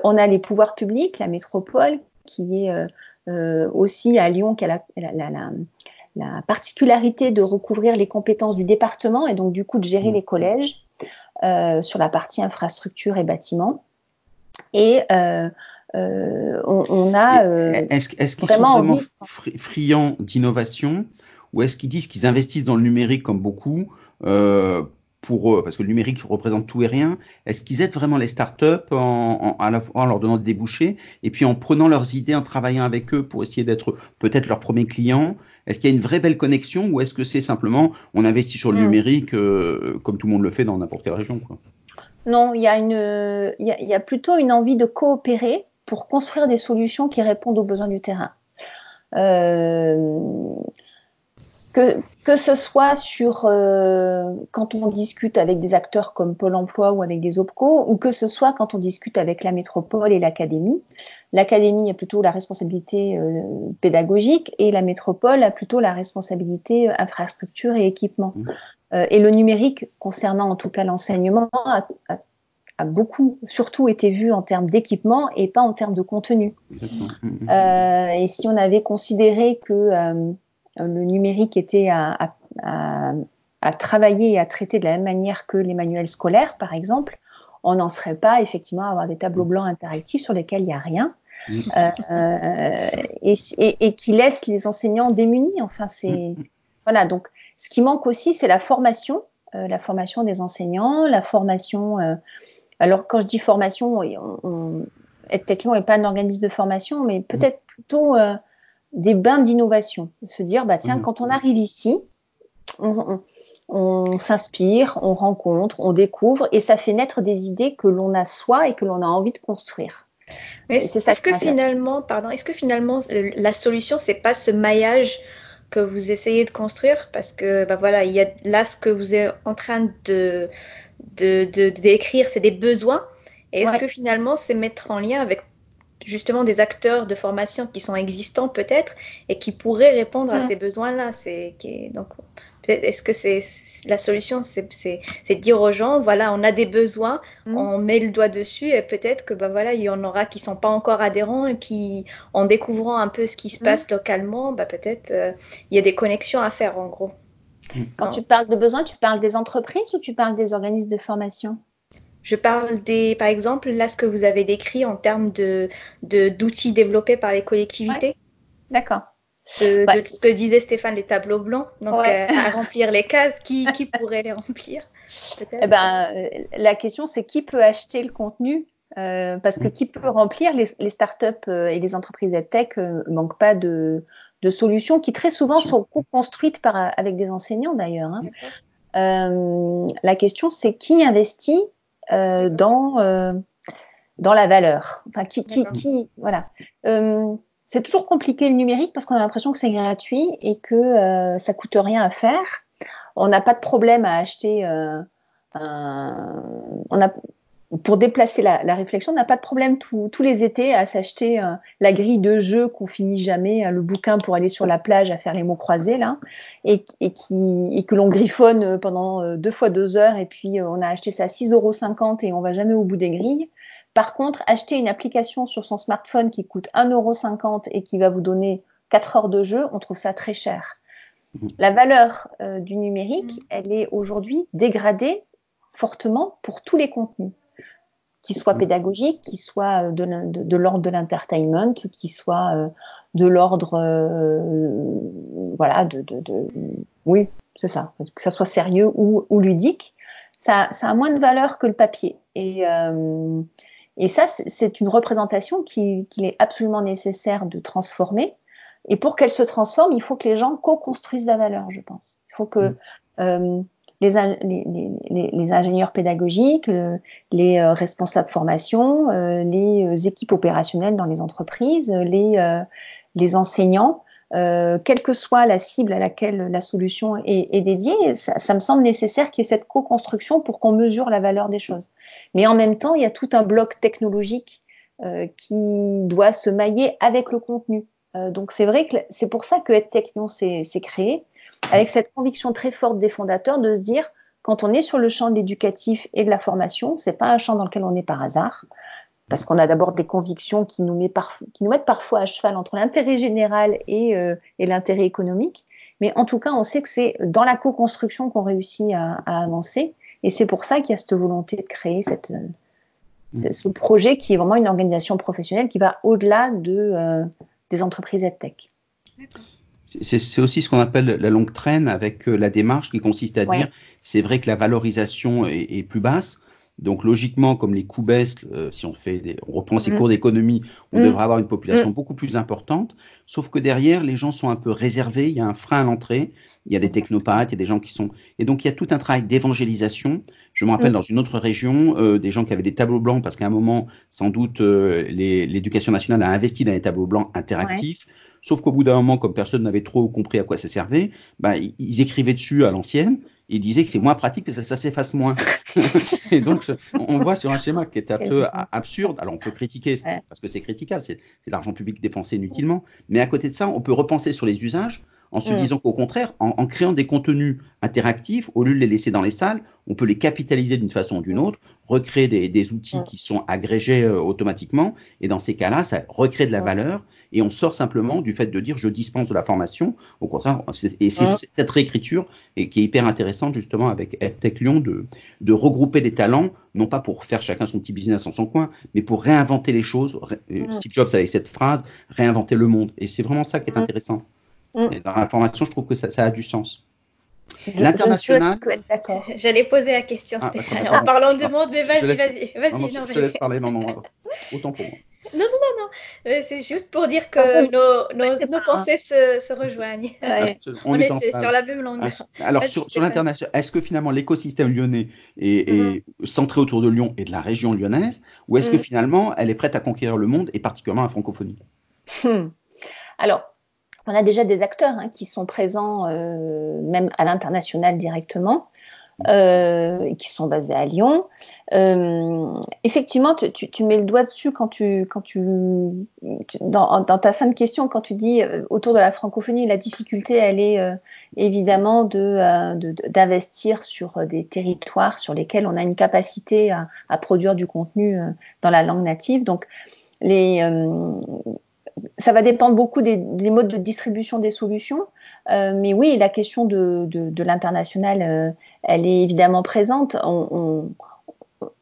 S3: on a les pouvoirs publics, la métropole, qui est euh, aussi à Lyon qui a la, particularité de recouvrir les compétences du département et donc du coup de gérer les collèges euh, sur la partie infrastructure et bâtiment. Et euh, on, a
S1: est-ce, qu'ils sont vraiment friands d'innovation? Ou est-ce qu'ils disent qu'ils investissent dans le numérique comme beaucoup pour eux, parce que le numérique représente tout et rien, est-ce qu'ils aident vraiment les startups en, en, à la fois en leur donnant des débouchés? Et puis en prenant leurs idées, en travaillant avec eux pour essayer d'être peut-être leur premier client Est-ce qu'il y a une vraie belle connexion ou est-ce que c'est simplement on investit sur le hmm. numérique euh, comme tout le monde le fait dans n'importe quelle région quoi?
S3: Non, il y, a une, il, y a, il y a plutôt une envie de coopérer pour construire des solutions qui répondent aux besoins du terrain. Euh, que, que ce soit sur euh, quand on discute avec des acteurs comme Pôle Emploi ou avec des OPCO, ou que ce soit quand on discute avec la métropole et l'académie. L'académie a plutôt la responsabilité euh, pédagogique et la métropole a plutôt la responsabilité euh, infrastructure et équipement. Mmh. et le numérique, concernant en tout cas l'enseignement, a, a, beaucoup, surtout été vu en termes d'équipement et pas en termes de contenu. Mmh. et si on avait considéré que le numérique était à, travailler et à traiter de la même manière que les manuels scolaires, par exemple, on n'en serait pas effectivement à avoir des tableaux mm. blancs interactifs sur lesquels il n'y a rien. Mm. Euh, euh, et, qui laissent les enseignants démunis. Enfin, c'est mm. voilà. Donc, ce qui manque aussi, c'est la formation, euh, la formation des enseignants, la formation. alors, quand je dis formation, on, on, n'est pas un organisme de formation, mais peut-être plutôt des bains d'innovation. Se dire, bah tiens, mmh. quand on arrive ici, on, s'inspire, on rencontre, on découvre, et ça fait naître des idées que l'on a soi et que l'on a envie de construire.
S2: Mais est-ce que finalement, pardon, est-ce que finalement la solution c'est pas ce maillage que vous essayez de construire? Parce que bah voilà, il y a là ce que vous êtes en train de de d'écrire, c'est des besoins. Et est-ce que finalement c'est mettre en lien avec justement des acteurs de formation qui sont existants peut-être et qui pourraient répondre à ces besoins-là. C'est donc est-ce que c'est la solution, c'est dire aux gens voilà on a des besoins, mm. on met le doigt dessus et peut-être que bah voilà il y en aura qui sont pas encore adhérents et qui en découvrant un peu ce qui se mm. passe localement, bah peut-être euh, il y a des connexions à faire en gros.
S3: Quand tu parles de besoins, tu parles des entreprises ou tu parles des organismes de formation?
S2: Je parle des, par exemple, là, ce que vous avez décrit en termes de, d'outils développés par les collectivités.
S3: D'accord.
S2: De, ce que disait Stéphane, les tableaux blancs, donc euh, à remplir les cases, qui, qui pourrait les remplir
S3: eh ben, euh, La question, c'est qui peut acheter le contenu euh, Parce que qui peut remplir les, les startups et les entreprises tech ne manquent pas de, de, solutions qui très souvent sont construites par, avec des enseignants d'ailleurs. Hein. la question, c'est qui investit euh, dans euh, dans la valeur. Enfin, qui, qui, qui voilà. Euh, c'est toujours compliqué le numérique parce qu'on a l'impression que c'est gratuit et que euh, ça coûte rien à faire. On n'a pas de problème à acheter euh, un, on a pour déplacer la, la réflexion, on n'a pas de problème tous les étés à s'acheter euh, la grille de jeu qu'on finit jamais, euh, le bouquin pour aller sur la plage à faire les mots croisés là, et, et qui et que l'on griffonne euh, pendant deux fois deux heures et puis on a acheté ça à 6,50 euros et on va jamais au bout des grilles. Par contre, acheter une application sur son smartphone qui coûte 1,50 euros et qui va vous donner 4 heures de jeu, on trouve ça très cher. La valeur du numérique, mmh. elle est aujourd'hui dégradée fortement pour tous les contenus qui soit mm. pédagogique, qui soit euh, de, l'ordre de l'entertainment, qui soit euh, de l'ordre, voilà, de, oui, c'est ça, que ça soit sérieux ou, ludique, ça, ça, a moins de valeur que le papier. Et, et ça, c'est une représentation qu'il est absolument nécessaire de transformer. Et pour qu'elle se transforme, il faut que les gens co-construisent la valeur, je pense. Il faut que mm. euh, les, les, les, ingénieurs pédagogiques, les euh, responsables formation, euh, les équipes opérationnelles dans les entreprises, les, les enseignants, quelle que soit la cible à laquelle la solution est, dédiée, ça, me semble nécessaire qu'il y ait cette co-construction pour qu'on mesure la valeur des choses. Mais en même temps, il y a tout un bloc technologique qui doit se mailler avec le contenu. Euh, donc c'est vrai que c'est pour ça que EdTechnion s'est créé, avec cette conviction très forte des fondateurs de se dire, quand on est sur le champ de l'éducatif et de la formation, c'est pas un champ dans lequel on est par hasard, parce qu'on a d'abord des convictions qui nous, qui nous, mettent parfois à cheval entre l'intérêt général et, euh, et l'intérêt économique. Mais en tout cas, on sait que c'est dans la co-construction qu'on réussit à, à, avancer. Et c'est pour ça qu'il y a cette volonté de créer cette, euh, ce projet qui est vraiment une organisation professionnelle qui va au-delà de, euh, des entreprises EdTech.
S1: C'est aussi ce qu'on appelle la longue traîne avec euh, la démarche qui consiste à dire c'est vrai que la valorisation est, plus basse. Donc logiquement, comme les coûts baissent, euh, si on fait des, on reprend ces mm. cours d'économie, on mm. devrait avoir une population mm. beaucoup plus importante. Sauf que derrière, les gens sont un peu réservés. Il y a un frein à l'entrée. Il y a des technopathes, il y a des gens qui sont. Et donc il y a tout un travail d'évangélisation. Je me rappelle dans une autre région euh, des gens qui avaient des tableaux blancs parce qu'à un moment, sans doute, l'éducation nationale a investi dans les tableaux blancs interactifs. Sauf qu'au bout d'un moment, comme personne n'avait trop compris à quoi ça servait, bah, ils écrivaient dessus à l'ancienne. Ils disaient que c'est moins pratique, que ça, ça s'efface moins. (laughs) et donc, on voit sur un schéma qui est un peu absurde. Alors, on peut critiquer, parce que c'est critiquable, c'est de l'argent public dépensé inutilement. Mais à côté de ça, on peut repenser sur les usages en se disant qu'au contraire, en, créant des contenus interactifs, au lieu de les laisser dans les salles, on peut les capitaliser d'une façon ou d'une autre, recréer des, outils qui sont agrégés euh, automatiquement, et dans ces cas-là, ça recrée de la valeur, et on sort simplement du fait de dire je dispense de la formation. Au contraire, et c'est cette réécriture et qui est hyper intéressante justement avec EdTech Lyon de, de regrouper des talents, non pas pour faire chacun son petit business en son coin, mais pour réinventer les choses. Euh, Steve Jobs avec cette phrase, réinventer le monde. Et c'est vraiment ça qui est intéressant. Et dans la formation, je trouve que ça, ça a du sens.
S2: L'international. (laughs) J'allais poser la question, ah, (laughs) en parlant de monde, mais vas-y, vas-y, vas-y.
S1: je te laisse parler, non, non, (laughs) autant pour moi.
S2: Non, non, non, non. Euh, c'est juste pour dire que nos, nos, nos pensées se, se, rejoignent. On, est, sur la même longueur.
S1: Alors, sur, sur l'international, est-ce que finalement l'écosystème lyonnais est, est mm-hmm. centré autour de Lyon et de la région lyonnaise, ou est-ce que mm. finalement elle est prête à conquérir le monde et particulièrement la francophonie?
S3: Hmm. Alors, on a déjà des acteurs hein, qui sont présents euh, même à l'international directement, euh, qui sont basés à Lyon. Euh, effectivement, tu, tu, tu, mets le doigt dessus quand tu, quand tu, dans, dans, ta fin de question, quand tu dis euh, autour de la francophonie, la difficulté, elle est euh, évidemment de, d'investir sur des territoires sur lesquels on a une capacité à, à produire du contenu dans la langue native. Donc, les, ça va dépendre beaucoup des, modes de distribution des solutions. Euh, mais oui, la question de, l'international, euh, elle est évidemment présente. On,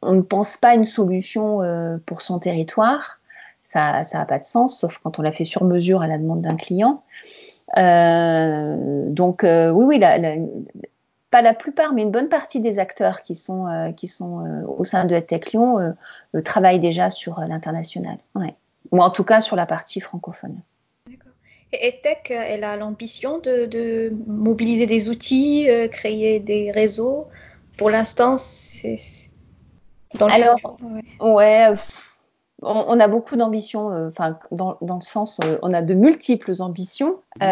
S3: ne pense pas une solution euh, pour son territoire. Ça n'a pas de sens, sauf quand on la fait sur mesure à la demande d'un client. donc oui, oui, pas la plupart, mais une bonne partie des acteurs qui sont, au sein de EdTech Lyon travaillent déjà sur l'international. Ou en tout cas sur la partie francophone.
S2: Et EdTech, elle a l'ambition de, mobiliser des outils, euh, créer des réseaux? Pour l'instant, c'est
S3: dans le Alors, ouais, on, a beaucoup d'ambitions, euh, enfin, dans, le sens, euh, on a de multiples ambitions, on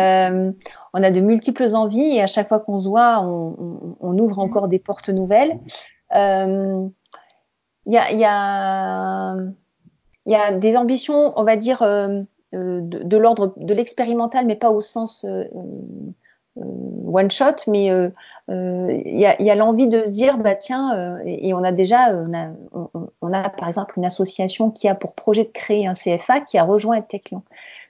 S3: a de multiples envies, et à chaque fois qu'on se voit, on, ouvre encore des portes nouvelles. Il y a il y a des ambitions, on va dire, euh, euh, de, l'ordre de l'expérimental, mais pas au sens euh, one shot, mais il y a, l'envie de se dire, bah tiens, et, on a déjà, on a, par exemple une association qui a pour projet de créer un CFA qui a rejoint Techlion.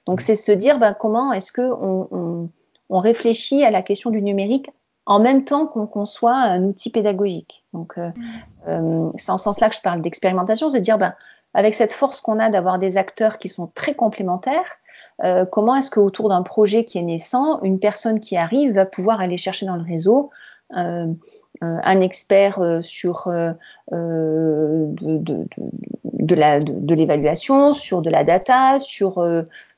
S3: Donc c'est se dire, bah, comment est-ce que on, on, réfléchit à la question du numérique en même temps qu'on conçoit un outil pédagogique. Donc, mmh. c'est en ce sens-là que je parle d'expérimentation, c'est de dire, bah, avec cette force qu'on a d'avoir des acteurs qui sont très complémentaires, comment est-ce qu'autour d'un projet qui est naissant, une personne qui arrive va pouvoir aller chercher dans le réseau un expert sur de, de l'évaluation, sur de la data, sur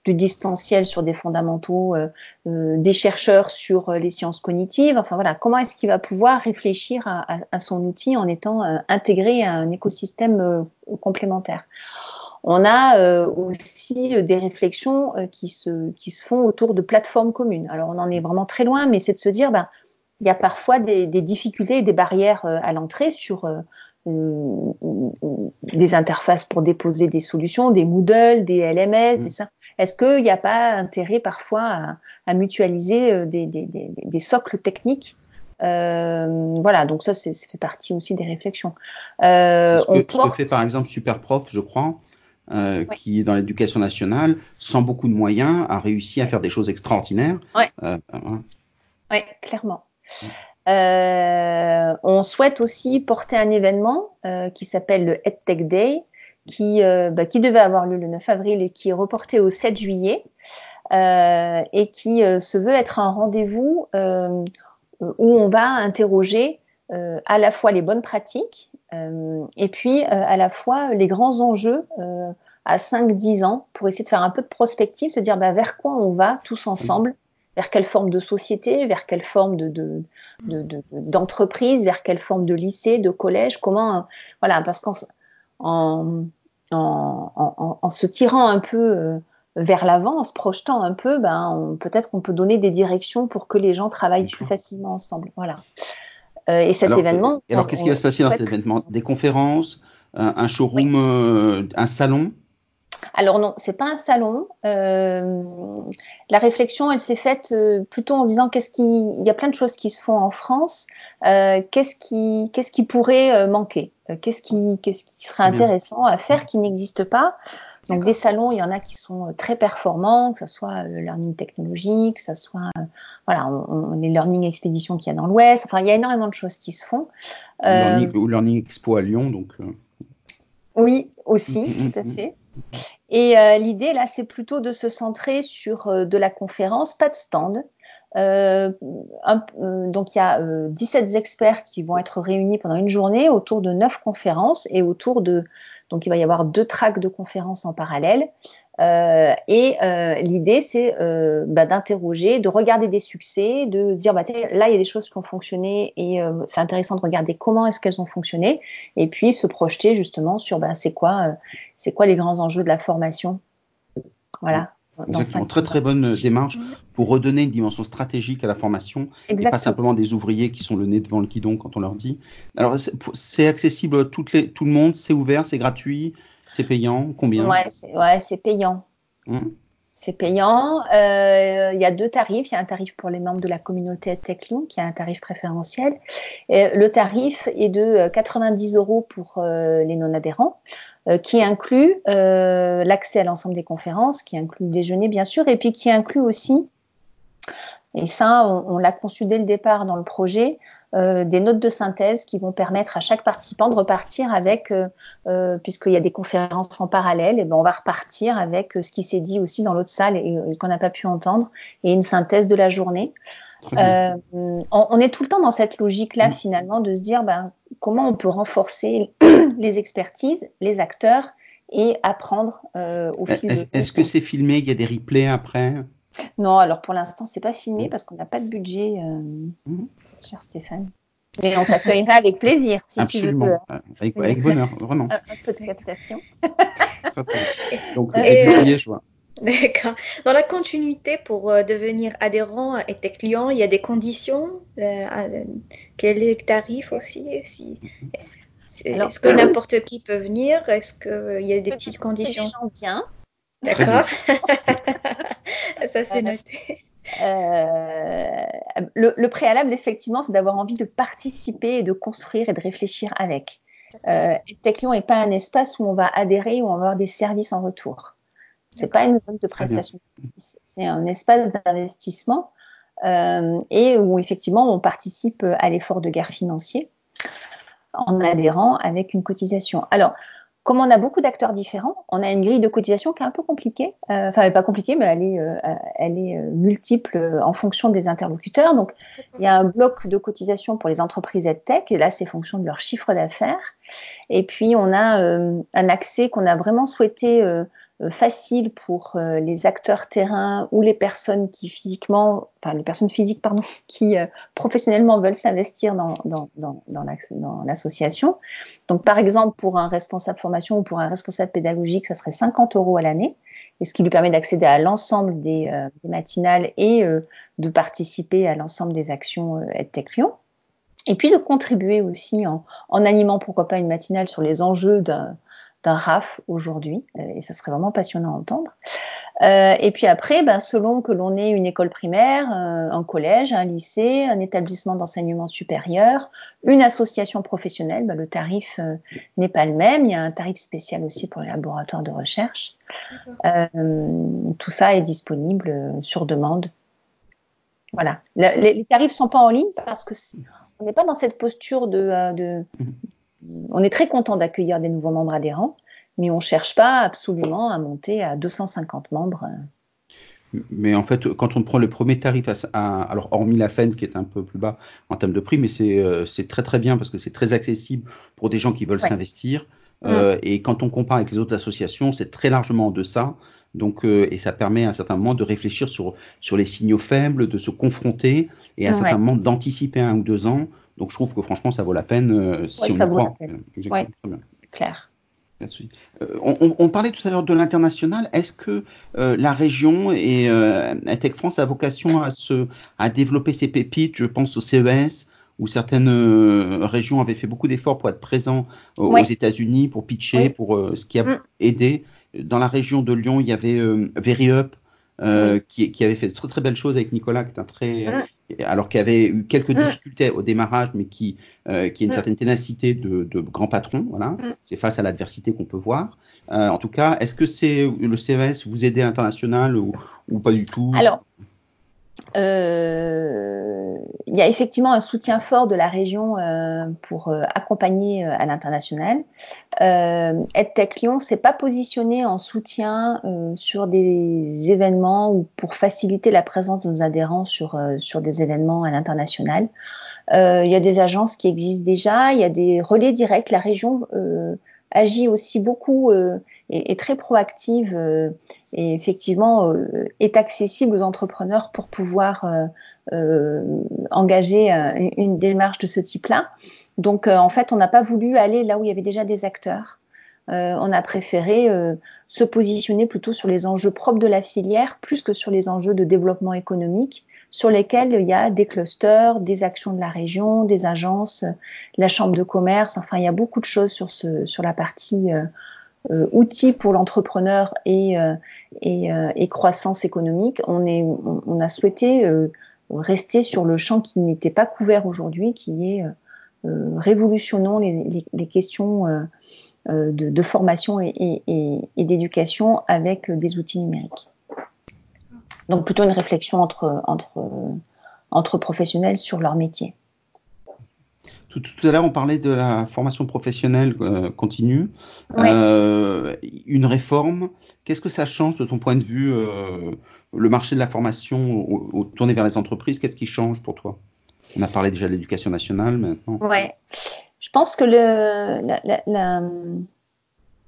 S3: du distanciel sur des fondamentaux, euh, euh, des chercheurs sur euh, les sciences cognitives. Enfin voilà, comment est-ce qu'il va pouvoir réfléchir à, son outil en étant intégré à un écosystème complémentaire? On a aussi des réflexions qui, se, qui se font autour de plateformes communes. Alors on en est vraiment très loin, mais c'est de se dire, ben, il y a parfois des, des difficultés des barrières à l'entrée sur des interfaces pour déposer des solutions, des Moodle, des LMS, des mm. ça. Est-ce qu'il n'y a pas intérêt parfois à, mutualiser euh, des, des, des, des, socles techniques? Euh, voilà, donc ça, ça fait partie aussi des réflexions.
S1: Euh, ce, que, ce, que, fait par exemple Superprof, je crois, euh, qui est dans l'éducation nationale, sans beaucoup de moyens, a réussi à faire des choses extraordinaires.
S3: Oui, euh, ouais, clairement. Euh, on souhaite aussi porter un événement euh, qui s'appelle le EdTech Day, qui, euh, bah, qui devait avoir lieu le 9 avril et qui est reporté au 7 juillet, et qui se veut être un rendez-vous où on va interroger à la fois les bonnes pratiques et puis à la fois les grands enjeux à 5-10 ans pour essayer de faire un peu de prospective, se dire bah, vers quoi on va tous ensemble, vers quelle forme de société, vers quelle forme de, d'entreprise, vers quelle forme de lycée, de collège, comment, voilà, parce qu'en en, en, se tirant un peu euh, vers l'avant, en se projetant un peu, ben, peut-être qu'on peut donner des directions pour que les gens travaillent plus facilement ensemble. Voilà.
S1: Euh, et cet événement. alors, qu'est-ce qui va se passer dans cet événement? Des conférences, un, showroom, euh, un salon?
S3: Alors non, c'est pas un salon. Euh, la réflexion, elle s'est faite euh, plutôt en se disant qu'est-ce qui, il y a plein de choses qui se font en France. Euh, qu'est-ce qui, qu'est-ce qui pourrait manquer? Qu'est-ce qui, qu'est-ce qui serait intéressant à faire qui n'existe pas? Donc des salons, il y en a qui sont très performants, que ce soit le learning technologique, que ce soit voilà, on, les learning expéditions qu'il y a dans l'Ouest. Enfin, il y a énormément de choses qui se font.
S1: Learning, ou learning expo à Lyon, donc.
S3: Oui, aussi, mm, mm, tout à fait. Et euh, l'idée, là, c'est plutôt de se centrer sur euh, de la conférence, pas de stand. Euh, donc, il y a 17 experts qui vont être réunis pendant une journée autour de 9 conférences et autour de. Donc, il va y avoir deux tracks de conférences en parallèle. Euh, et euh, l'idée, c'est euh, bah, d'interroger, de regarder des succès, de dire bah, là, il y a des choses qui ont fonctionné et c'est intéressant de regarder comment est-ce qu'elles ont fonctionné, et puis se projeter justement sur bah, c'est quoi, c'est quoi les grands enjeux de la formation. Voilà.
S1: Exactement, très très bonne démarche pour redonner une dimension stratégique à la formation et pas simplement des ouvriers qui sont le nez devant le guidon quand on leur dit. Alors c'est accessible à toutes les, tout le monde, c'est ouvert, c'est gratuit. C'est payant Combien?
S3: Ouais, c'est payant. Hum. C'est payant. Euh, il y a deux tarifs. Il y a un tarif pour les membres de la communauté TechLoom, qui a un tarif préférentiel. le tarif est de 90 euh, euros pour euh, les non-adhérents, qui inclut l'accès à l'ensemble des conférences, qui inclut le déjeuner, bien sûr, et puis qui inclut aussi et ça, on, l'a conçu dès le départ dans le projet, euh, des notes de synthèse qui vont permettre à chaque participant de repartir avec, euh, euh, puisqu'il y a des conférences en parallèle, et ben on va repartir avec ce qui s'est dit aussi dans l'autre salle et, qu'on n'a pas pu entendre, et une synthèse de la journée. On, est tout le temps dans cette logique-là, mm. finalement, de se dire ben, comment on peut renforcer (clears throat) les expertises, les acteurs, et apprendre au fil
S1: est, Est-ce que c'est filmé Il y a des replays après?
S3: Non, alors pour l'instant, c'est pas filmé parce qu'on n'a pas de budget, euh, mhm. cher Stéphane. Mais on t'accueillera avec plaisir si
S1: Absolument. tu veux. Euh, avec, avec, bonheur, vraiment.
S3: Un, peu de captation. (laughs)
S1: Donc, le je vois.
S2: D'accord. Dans la continuité, pour euh, devenir adhérent et tes clients, il y a des conditions. quel est le tarif aussi si... Est-ce que n'importe qui peut venir Est-ce qu'il y a des petites conditions?
S3: Les gens bien.
S2: D'accord. (laughs) Ça, c'est noté.
S3: Euh, le, préalable, effectivement, c'est d'avoir envie de participer et de construire et de réfléchir avec. Euh, Techlion n'est pas un espace où on va adhérer ou on va avoir des services en retour. C'est pas une zone de prestation. C'est un espace d'investissement euh, et où effectivement on participe à l'effort de guerre financier en adhérant avec une cotisation. Alors, comme on a beaucoup d'acteurs différents, on a une grille de cotisation qui est un peu compliquée. Euh, enfin, pas compliquée, mais elle est, euh, euh, multiple en fonction des interlocuteurs. Donc, il y a un bloc de cotisation pour les entreprises EdTech, et là, c'est fonction de leur chiffre d'affaires. Et puis, on a un accès qu'on a vraiment souhaité euh, facile pour euh, les acteurs terrain ou les personnes qui physiquement, enfin les personnes physiques pardon, (laughs) qui euh, professionnellement veulent s'investir dans, dans, dans, dans l'association. Donc par exemple pour un responsable formation ou pour un responsable pédagogique, ça serait 50 euros à l'année, et ce qui lui permet d'accéder à l'ensemble des, des, matinales et de participer à l'ensemble des actions EdTech Lyon. Et puis de contribuer aussi en, en animant pourquoi pas une matinale sur les enjeux d'un d'un RAF aujourd'hui, euh, et ça serait vraiment passionnant à entendre. Euh, et puis après, ben, selon que l'on ait une école primaire, euh, un collège, un lycée, un établissement d'enseignement supérieur, une association professionnelle, ben, le tarif n'est pas le même. Il y a un tarif spécial aussi pour les laboratoires de recherche. tout ça est disponible sur demande. Voilà. les, tarifs sont pas en ligne parce que on n'est pas dans cette posture de, mhm on est très content d'accueillir des nouveaux membres adhérents, mais on ne cherche pas absolument à monter à 250 membres.
S1: Mais en fait, quand on prend le premier tarif, à, alors hormis la FEN qui est un peu plus bas en termes de prix, mais c'est euh, très très bien parce que c'est très accessible pour des gens qui veulent s'investir. Euh, et quand on compare avec les autres associations, c'est très largement en deçà. Donc, euh, et ça permet à un certain moment de réfléchir sur, sur les signaux faibles, de se confronter et à un certain moment d'anticiper un ou deux ans donc je trouve que franchement, ça vaut la peine
S3: euh, si on ça vaut La peine. c'est clair.
S1: Euh, on, parlait tout à l'heure de l'international. Est-ce que euh, la région et Tech France a vocation à, se, à développer ses pépites Je pense au CES, où certaines régions avaient fait beaucoup d'efforts pour être présents aux États-Unis, pour pitcher, pour ce qui a mm. aidé. Dans la région de Lyon, il y avait VeryUp, euh, qui, qui, avait fait de très très belles choses avec Nicolas, qui est un très, alors qu'il avait eu quelques difficultés au démarrage, mais qui, euh, qui a une certaine ténacité de, de grand patron. Voilà, c'est face à l'adversité qu'on peut voir. Euh, en tout cas, est-ce que c'est le CES vous aider à l'international ou, ou, pas du tout?
S3: Alors, euh, il y a effectivement un soutien fort de la région euh, pour euh, accompagner à l'international. EdTech Lyon s'est pas positionné en soutien sur des événements ou pour faciliter la présence de nos adhérents sur sur des événements à l'international. il y a des agences qui existent déjà, il y a des relais directs. La région agit aussi beaucoup est, très proactive euh, et effectivement euh, est accessible aux entrepreneurs pour pouvoir euh, engager une démarche de ce type-là. Donc en fait, on n'a pas voulu aller là où il y avait déjà des acteurs. on a préféré se positionner plutôt sur les enjeux propres de la filière plus que sur les enjeux de développement économique sur lesquels il y a des clusters, des actions de la région, des agences, la chambre de commerce. Enfin, il y a beaucoup de choses sur, ce, sur la partie euh, outils pour l'entrepreneur et, euh, euh, croissance économique, on, a souhaité rester sur le champ qui n'était pas couvert aujourd'hui, qui est révolutionnant les, les, questions de, formation et, d'éducation avec des outils numériques. Donc plutôt une réflexion entre, entre, entre professionnels sur leur métier.
S1: Tout, à l'heure, on parlait de la formation professionnelle euh, continue. Euh, une réforme, qu'est-ce que ça change de ton point de vue euh, Le marché de la formation au, tourné vers les entreprises, qu'est-ce qui change pour toi? On a parlé déjà de l'éducation nationale maintenant.
S3: Ouais. Je pense que le,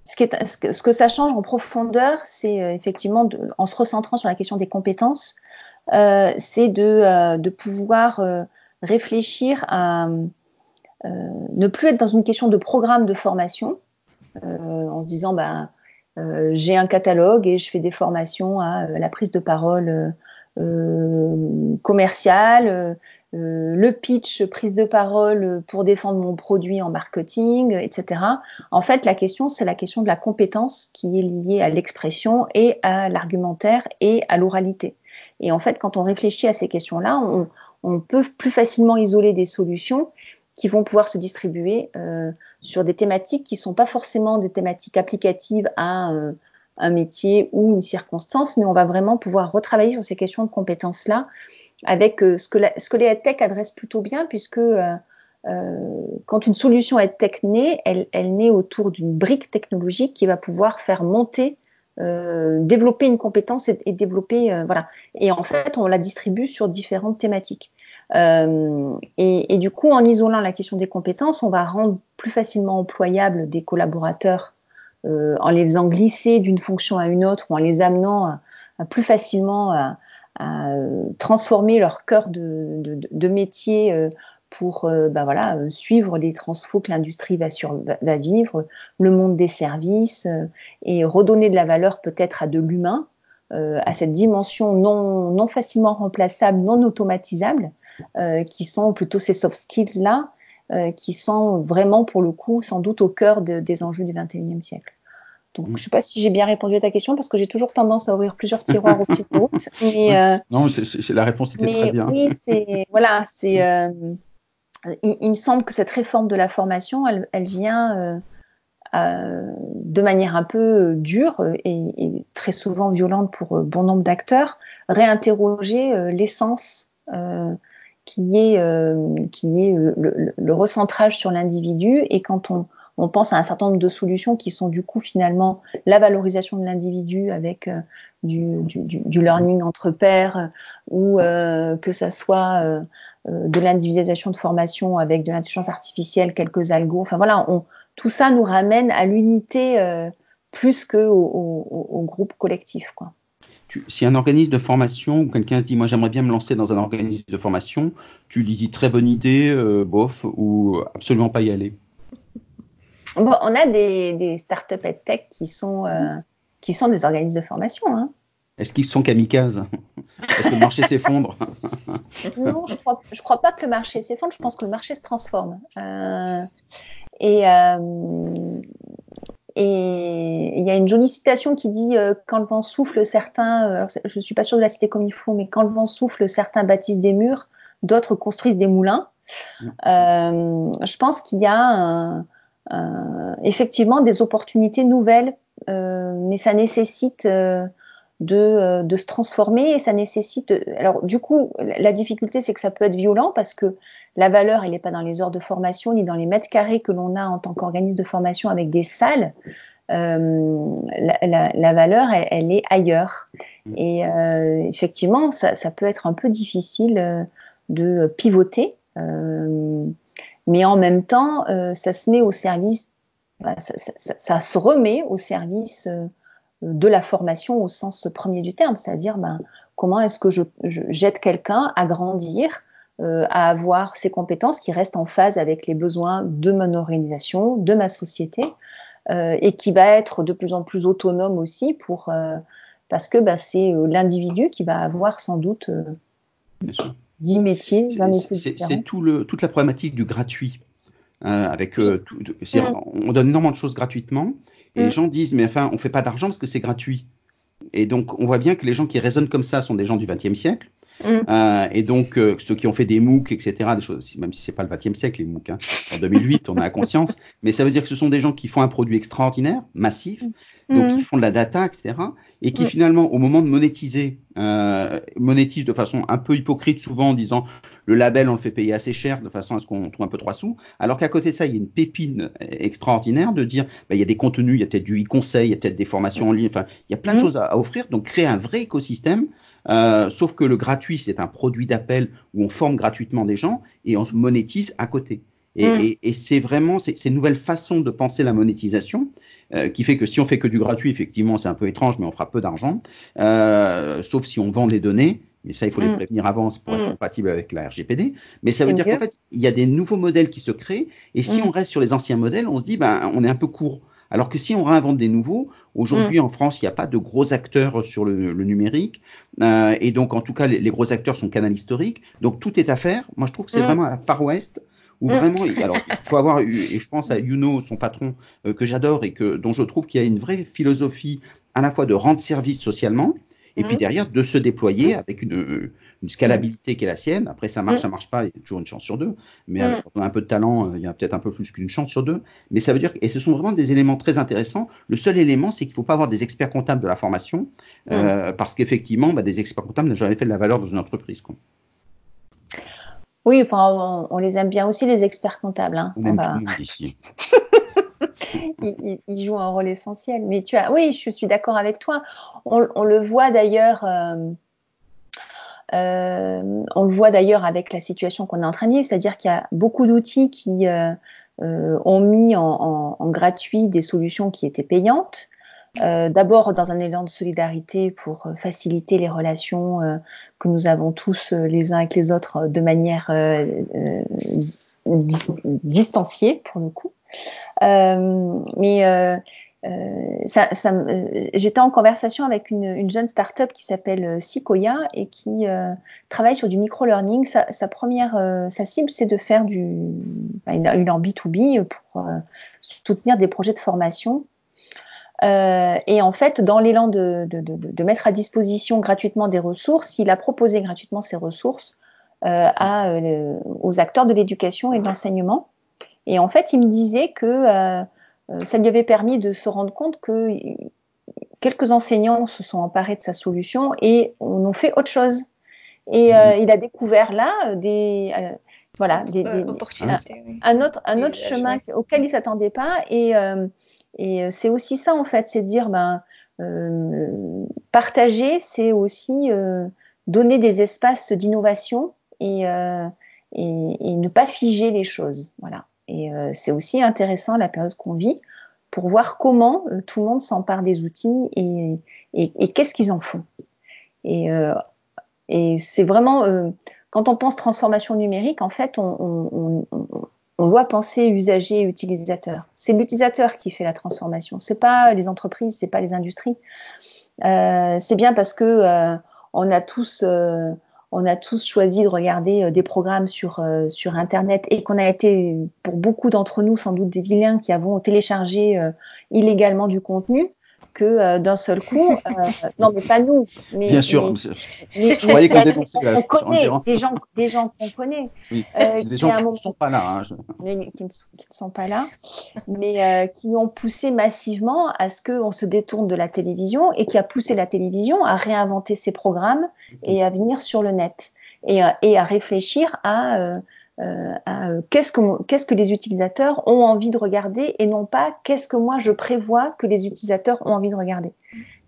S3: ce, qui est, ce, que, ça change en profondeur, c'est effectivement, en se recentrant sur la question des compétences, c'est de, de pouvoir réfléchir à ne plus être dans une question de programme de formation, euh, en se disant ben, euh, j'ai un catalogue et je fais des formations à la prise de parole commerciale, le pitch, prise de parole pour défendre mon produit en marketing, etc. En fait, la question, c'est la question de la compétence qui est liée à l'expression et à l'argumentaire et à l'oralité. Et en fait, quand on réfléchit à ces questions-là, on, on, peut plus facilement isoler des solutions qui vont pouvoir se distribuer euh, sur des thématiques qui sont pas forcément des thématiques applicatives à euh, un métier ou une circonstance, mais on va vraiment pouvoir retravailler sur ces questions de compétences-là avec euh, ce, que la, ce que les tech adressent plutôt bien, puisque quand une solution est tech naît, elle, elle naît autour d'une brique technologique qui va pouvoir faire monter développer une compétence et, développer voilà. Et en fait, on la distribue sur différentes thématiques. Euh, et, du coup, en isolant la question des compétences, on va rendre plus facilement employables des collaborateurs en les faisant glisser d'une fonction à une autre ou en les amenant à, plus facilement à, transformer leur cœur de, métier pour euh, bah voilà, euh, suivre les transfos que l'industrie va, vivre, le monde des services, euh, et redonner de la valeur peut-être à de l'humain, à cette dimension non facilement remplaçable, non automatisable, qui sont plutôt ces soft skills-là, qui sont vraiment pour le coup sans doute au cœur des enjeux du 21e siècle. Donc, je ne sais pas si j'ai bien répondu à ta question parce que j'ai toujours tendance à ouvrir plusieurs tiroirs au fil de route. (laughs)
S1: Mais, non, la réponse était très bien.
S3: Oui, c'est voilà, c'est il, me semble que cette réforme de la formation, elle, vient euh, euh, de manière un peu euh, dure et, très souvent violente pour bon nombre d'acteurs, réinterroger l'essence qui est, qui est le, recentrage sur l'individu. Et quand on, on, pense à un certain nombre de solutions qui sont du coup finalement la valorisation de l'individu avec du, du, du, learning entre pairs ou que ça soit euh, de l'individualisation de formation avec de l'intelligence artificielle, quelques algos. Enfin voilà, on, tout ça nous ramène à l'unité euh, plus que au, groupe collectif. Quoi.
S1: Si un organisme de formation ou quelqu'un se dit moi j'aimerais bien me lancer dans un organisme de formation, tu lui dis très bonne idée, euh, bof, ou absolument pas y aller.
S3: Bon, on a des, des startups tech qui sont qui sont des organismes de formation. Hein.
S1: Est-ce qu'ils sont kamikazes? Est-ce que le marché (laughs) s'effondre?
S3: Non, je crois, crois pas que le marché s'effondre. Je pense que le marché se transforme. Euh, et euh, et il y a une jolie citation qui dit euh, quand le vent souffle, certains, je suis pas sûre de la citer comme il faut, mais quand le vent souffle, certains bâtissent des murs, d'autres construisent des moulins. je pense qu'il y a effectivement des opportunités nouvelles, mais ça nécessite de, euh, de, se transformer et ça nécessite. Alors du coup, la difficulté c'est que ça peut être violent parce que la valeur elle n'est pas dans les heures de formation ni dans les mètres carrés que l'on a en tant qu'organisme de formation avec des salles. Euh, la, la, valeur elle, elle, est ailleurs mmh. et euh, effectivement ça, ça, peut être un peu difficile euh, de pivoter, euh, mais en même temps ça se met au service, bah, ça, ça, ça, se remet au service de la formation au sens premier du terme, c'est-à-dire ben, comment est-ce que je, j'aide quelqu'un à grandir, à avoir ses compétences qui restent en phase avec les besoins de mon organisation, de ma société, euh, et qui va être de plus en plus autonome aussi pour euh, parce que ben, c'est l'individu qui va avoir sans doute 10 métiers, 20
S1: métiers C'est tout le, toute la problématique du gratuit. avec, tout, on donne énormément de choses gratuitement, et les mm. gens disent, mais enfin, on fait pas d'argent parce que c'est gratuit. Et donc, on voit bien que les gens qui raisonnent comme ça sont des gens du XXe siècle. Mm. Euh, et donc, euh, ceux qui ont fait des MOOC, etc., des choses, même si c'est pas le XXe siècle, les MOOC, hein. en 2008, on a la conscience, (laughs) mais ça veut dire que ce sont des gens qui font un produit extraordinaire, massif, donc ils font de la data, etc., et qui finalement, au moment de monétiser, euh, monétisent de façon un peu hypocrite souvent en disant le label on le fait payer assez cher de façon à ce qu'on trouve un peu trois sous, alors qu'à côté de ça il y a une pépine extraordinaire de dire bah, il y a des contenus, il y a peut-être du e-conseil, il y a peut-être des formations en ligne, enfin il y a plein de choses à, offrir, donc créer un vrai écosystème. Euh, sauf que le gratuit, c'est un produit d'appel où on forme gratuitement des gens et on se monétise à côté. Et, mm. et, et c'est vraiment ces, ces nouvelles façons de penser la monétisation euh, qui fait que si on fait que du gratuit, effectivement, c'est un peu étrange, mais on fera peu d'argent, euh, sauf si on vend des données. Mais ça, il faut les mm. prévenir avant pour être mm. compatible avec la RGPD. Mais ça veut dire qu'en fait, il y a des nouveaux modèles qui se créent. Et si on reste sur les anciens modèles, on se dit, ben, on est un peu court. Alors que si on réinvente des nouveaux, aujourd'hui en France, il n'y a pas de gros acteurs sur le, le numérique. Euh, et donc, en tout cas, les, les, gros acteurs sont canal historique. Donc, tout est à faire. Moi, je trouve que c'est vraiment à Far West où mm. vraiment, alors, il (laughs) faut avoir eu, et je pense à Yuno, son patron, euh, que j'adore et que, dont je trouve qu'il y a une vraie philosophie à la fois de rendre service socialement, et puis mm. derrière de se déployer mm. avec une, une scalabilité qui est la sienne. Après, ça marche, ça marche pas, il y a toujours une chance sur deux. Mais quand on a un peu de talent, euh, il y a peut-être un peu plus qu'une chance sur deux. Mais ça veut dire, et ce sont vraiment des éléments très intéressants. Le seul élément, c'est qu'il faut pas avoir des experts comptables de la formation, euh, parce qu'effectivement, bah, des experts comptables n'ont jamais fait de la valeur dans une entreprise. Quoi.
S3: Oui, enfin, on, les aime bien aussi, les experts comptables. Hein.
S1: On ici. (laughs)
S3: ils, ils, jouent un rôle essentiel. Mais tu as, oui, je suis d'accord avec toi. On, on le voit d'ailleurs. Euh, euh, on le voit d'ailleurs avec la situation qu'on est en train de vivre, c'est-à-dire qu'il y a beaucoup d'outils qui euh, euh ont mis en, en, en, gratuit des solutions qui étaient payantes. Euh, D'abord dans un élan de solidarité pour faciliter les relations euh, que nous avons tous les uns avec les autres de manière distanciée pour le coup. mais euh, euh, j'étais en conversation avec une, une jeune start-up qui s'appelle euh, Sequoia et qui euh, travaille sur du micro-learning. Sa, première, euh, sa cible, c'est de faire du, bah, une, une en B2B pour soutenir des projets de formation. Et en fait, dans l'élan de, de, de, de, mettre à disposition gratuitement des ressources, il a proposé gratuitement ces ressources à, aux acteurs de l'éducation et de l'enseignement. Et en fait, il me disait que euh, ça lui avait permis de se rendre compte que quelques enseignants se sont emparés de sa solution et on ont fait autre chose. Et euh, il a découvert là euh, des voilà des, des un, autre un autre chemin auquel il s'attendait pas et et c'est aussi ça en fait, c'est dire ben partager, c'est aussi donner des espaces d'innovation et, et, et ne pas figer les choses. Voilà. Et euh, c'est aussi intéressant la période qu'on vit pour voir comment euh, tout le monde s'empare des outils et, et, et qu'est-ce qu'ils en font. Et, euh, et c'est vraiment, quand on pense transformation numérique, en fait, on, doit penser usager et utilisateur. C'est l'utilisateur qui fait la transformation. C'est pas les entreprises, c'est pas les industries. Euh, c'est bien parce que on a tous on a tous choisi de regarder euh, des programmes sur, euh, sur Internet et qu'on a été, pour beaucoup d'entre nous, sans doute des vilains qui avons téléchargé euh, illégalement du contenu que euh, d'un seul coup, euh, (laughs) non mais pas nous, mais
S1: bien sûr,
S3: mais, je croyais qu'on dénonçait la connaît, des gens, des gens qu'on connaît,
S1: oui. euh, des gens qui ne sont pas là, hein, je...
S3: mais, qui, ne, qui, ne, sont pas là, mais euh, qui ont poussé massivement à ce qu'on se détourne de la télévision et qui a poussé la télévision à réinventer ses programmes et à venir sur le net et, et à réfléchir à euh, euh, euh, qu'est-ce que qu'est-ce que les utilisateurs ont envie de regarder et non pas qu'est-ce que moi je prévois que les utilisateurs ont envie de regarder.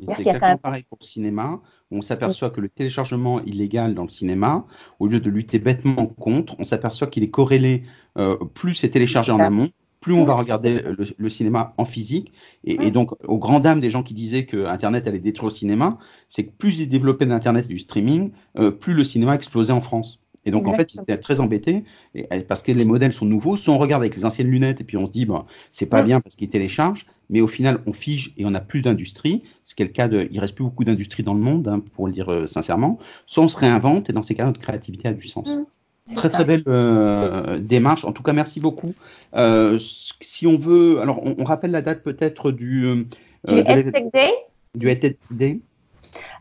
S1: C'est exactement pareil pour le cinéma. On s'aperçoit que le téléchargement illégal dans le cinéma, au lieu de lutter bêtement contre, on s'aperçoit qu'il est corrélé. Euh, plus c'est téléchargé en amont, plus on va regarder le, le cinéma en physique. Et, et, donc, aux grandes dames des gens qui disaient que Internet allait détruire le cinéma, c'est que plus ils développaient d'Internet et du streaming, euh, plus le cinéma explosait en France. Et donc, Exactement. en fait, ils étaient très embêtés et, parce que les modèles sont nouveaux. Soit on regarde avec les anciennes lunettes et puis on se dit, bon, c'est pas ouais. bien parce qu'ils téléchargent, mais au final, on fige et on n'a plus d'industrie. Ce qui est le cas de, il reste plus beaucoup d'industrie dans le monde, hein, pour le dire euh, sincèrement. Soit on se réinvente et dans ces cas, notre créativité a du sens. Mmh. Très très belle euh, démarche. En tout cas, merci beaucoup. Euh, si on veut, alors on, on rappelle la date peut-être du
S3: du EdTech Day.
S1: Du EdTech Day.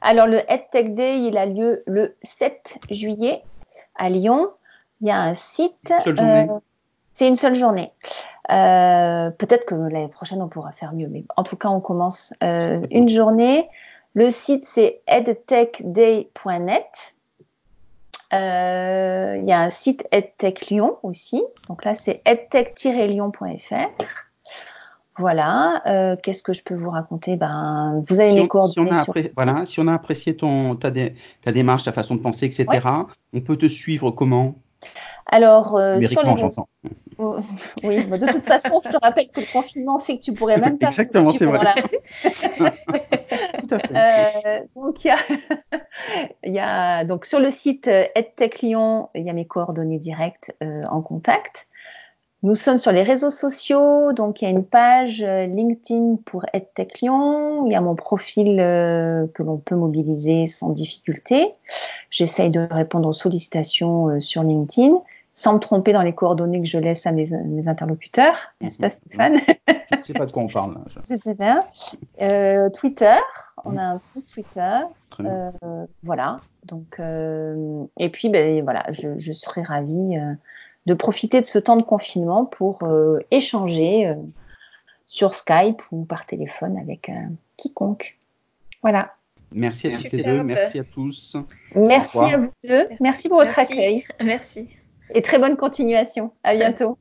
S3: Alors le EdTech Day, il a lieu le 7 juillet à Lyon. Il y a un site.
S1: Euh,
S3: c'est une seule journée. Euh, Peut-être que l'année prochaine on pourra faire mieux, mais en tout cas on commence euh, une journée. Le site c'est edtechday.net. Euh, il y a un site EdTech Lyon aussi. Donc là c'est edtech-lyon.fr. Voilà. Euh, Qu'est-ce que je peux vous raconter? Ben, vous avez
S1: si
S3: mes
S1: on,
S3: coordonnées.
S1: Si on, a sur... voilà, si on a apprécié ton, ta, dé, ta démarche, ta façon de penser, etc., ouais. on peut te suivre comment?
S3: Alors, euh,
S1: sur les réseaux... (laughs)
S3: Oui, bah de toute façon, je te rappelle que le confinement fait que tu pourrais même pas.
S1: Exactement, c'est vrai. (laughs)
S3: euh, donc il y, a, (laughs) il y a donc sur le site EdTech Lyon, il y a mes coordonnées directes euh, en contact. Nous sommes sur les réseaux sociaux, donc il y a une page LinkedIn pour EdTech Lyon, il y a mon profil euh, que l'on peut mobiliser sans difficulté. J'essaye de répondre aux sollicitations euh, sur LinkedIn, sans me tromper dans les coordonnées que je laisse à mes, mes interlocuteurs, n'est-ce pas Stéphane
S1: Je ne sais pas de quoi on parle.
S3: C'est bien. Euh, Twitter, on a un compte Twitter. Euh, voilà. Donc, euh, et puis, ben, voilà, je, je serais ravie de profiter de ce temps de confinement pour euh, échanger euh, sur Skype ou par téléphone avec euh, quiconque. Voilà.
S1: Merci à tous les deux, merci à tous.
S3: Merci à vous deux, merci pour votre
S2: merci.
S3: accueil.
S2: Merci.
S3: Et très bonne continuation. À (laughs) bientôt.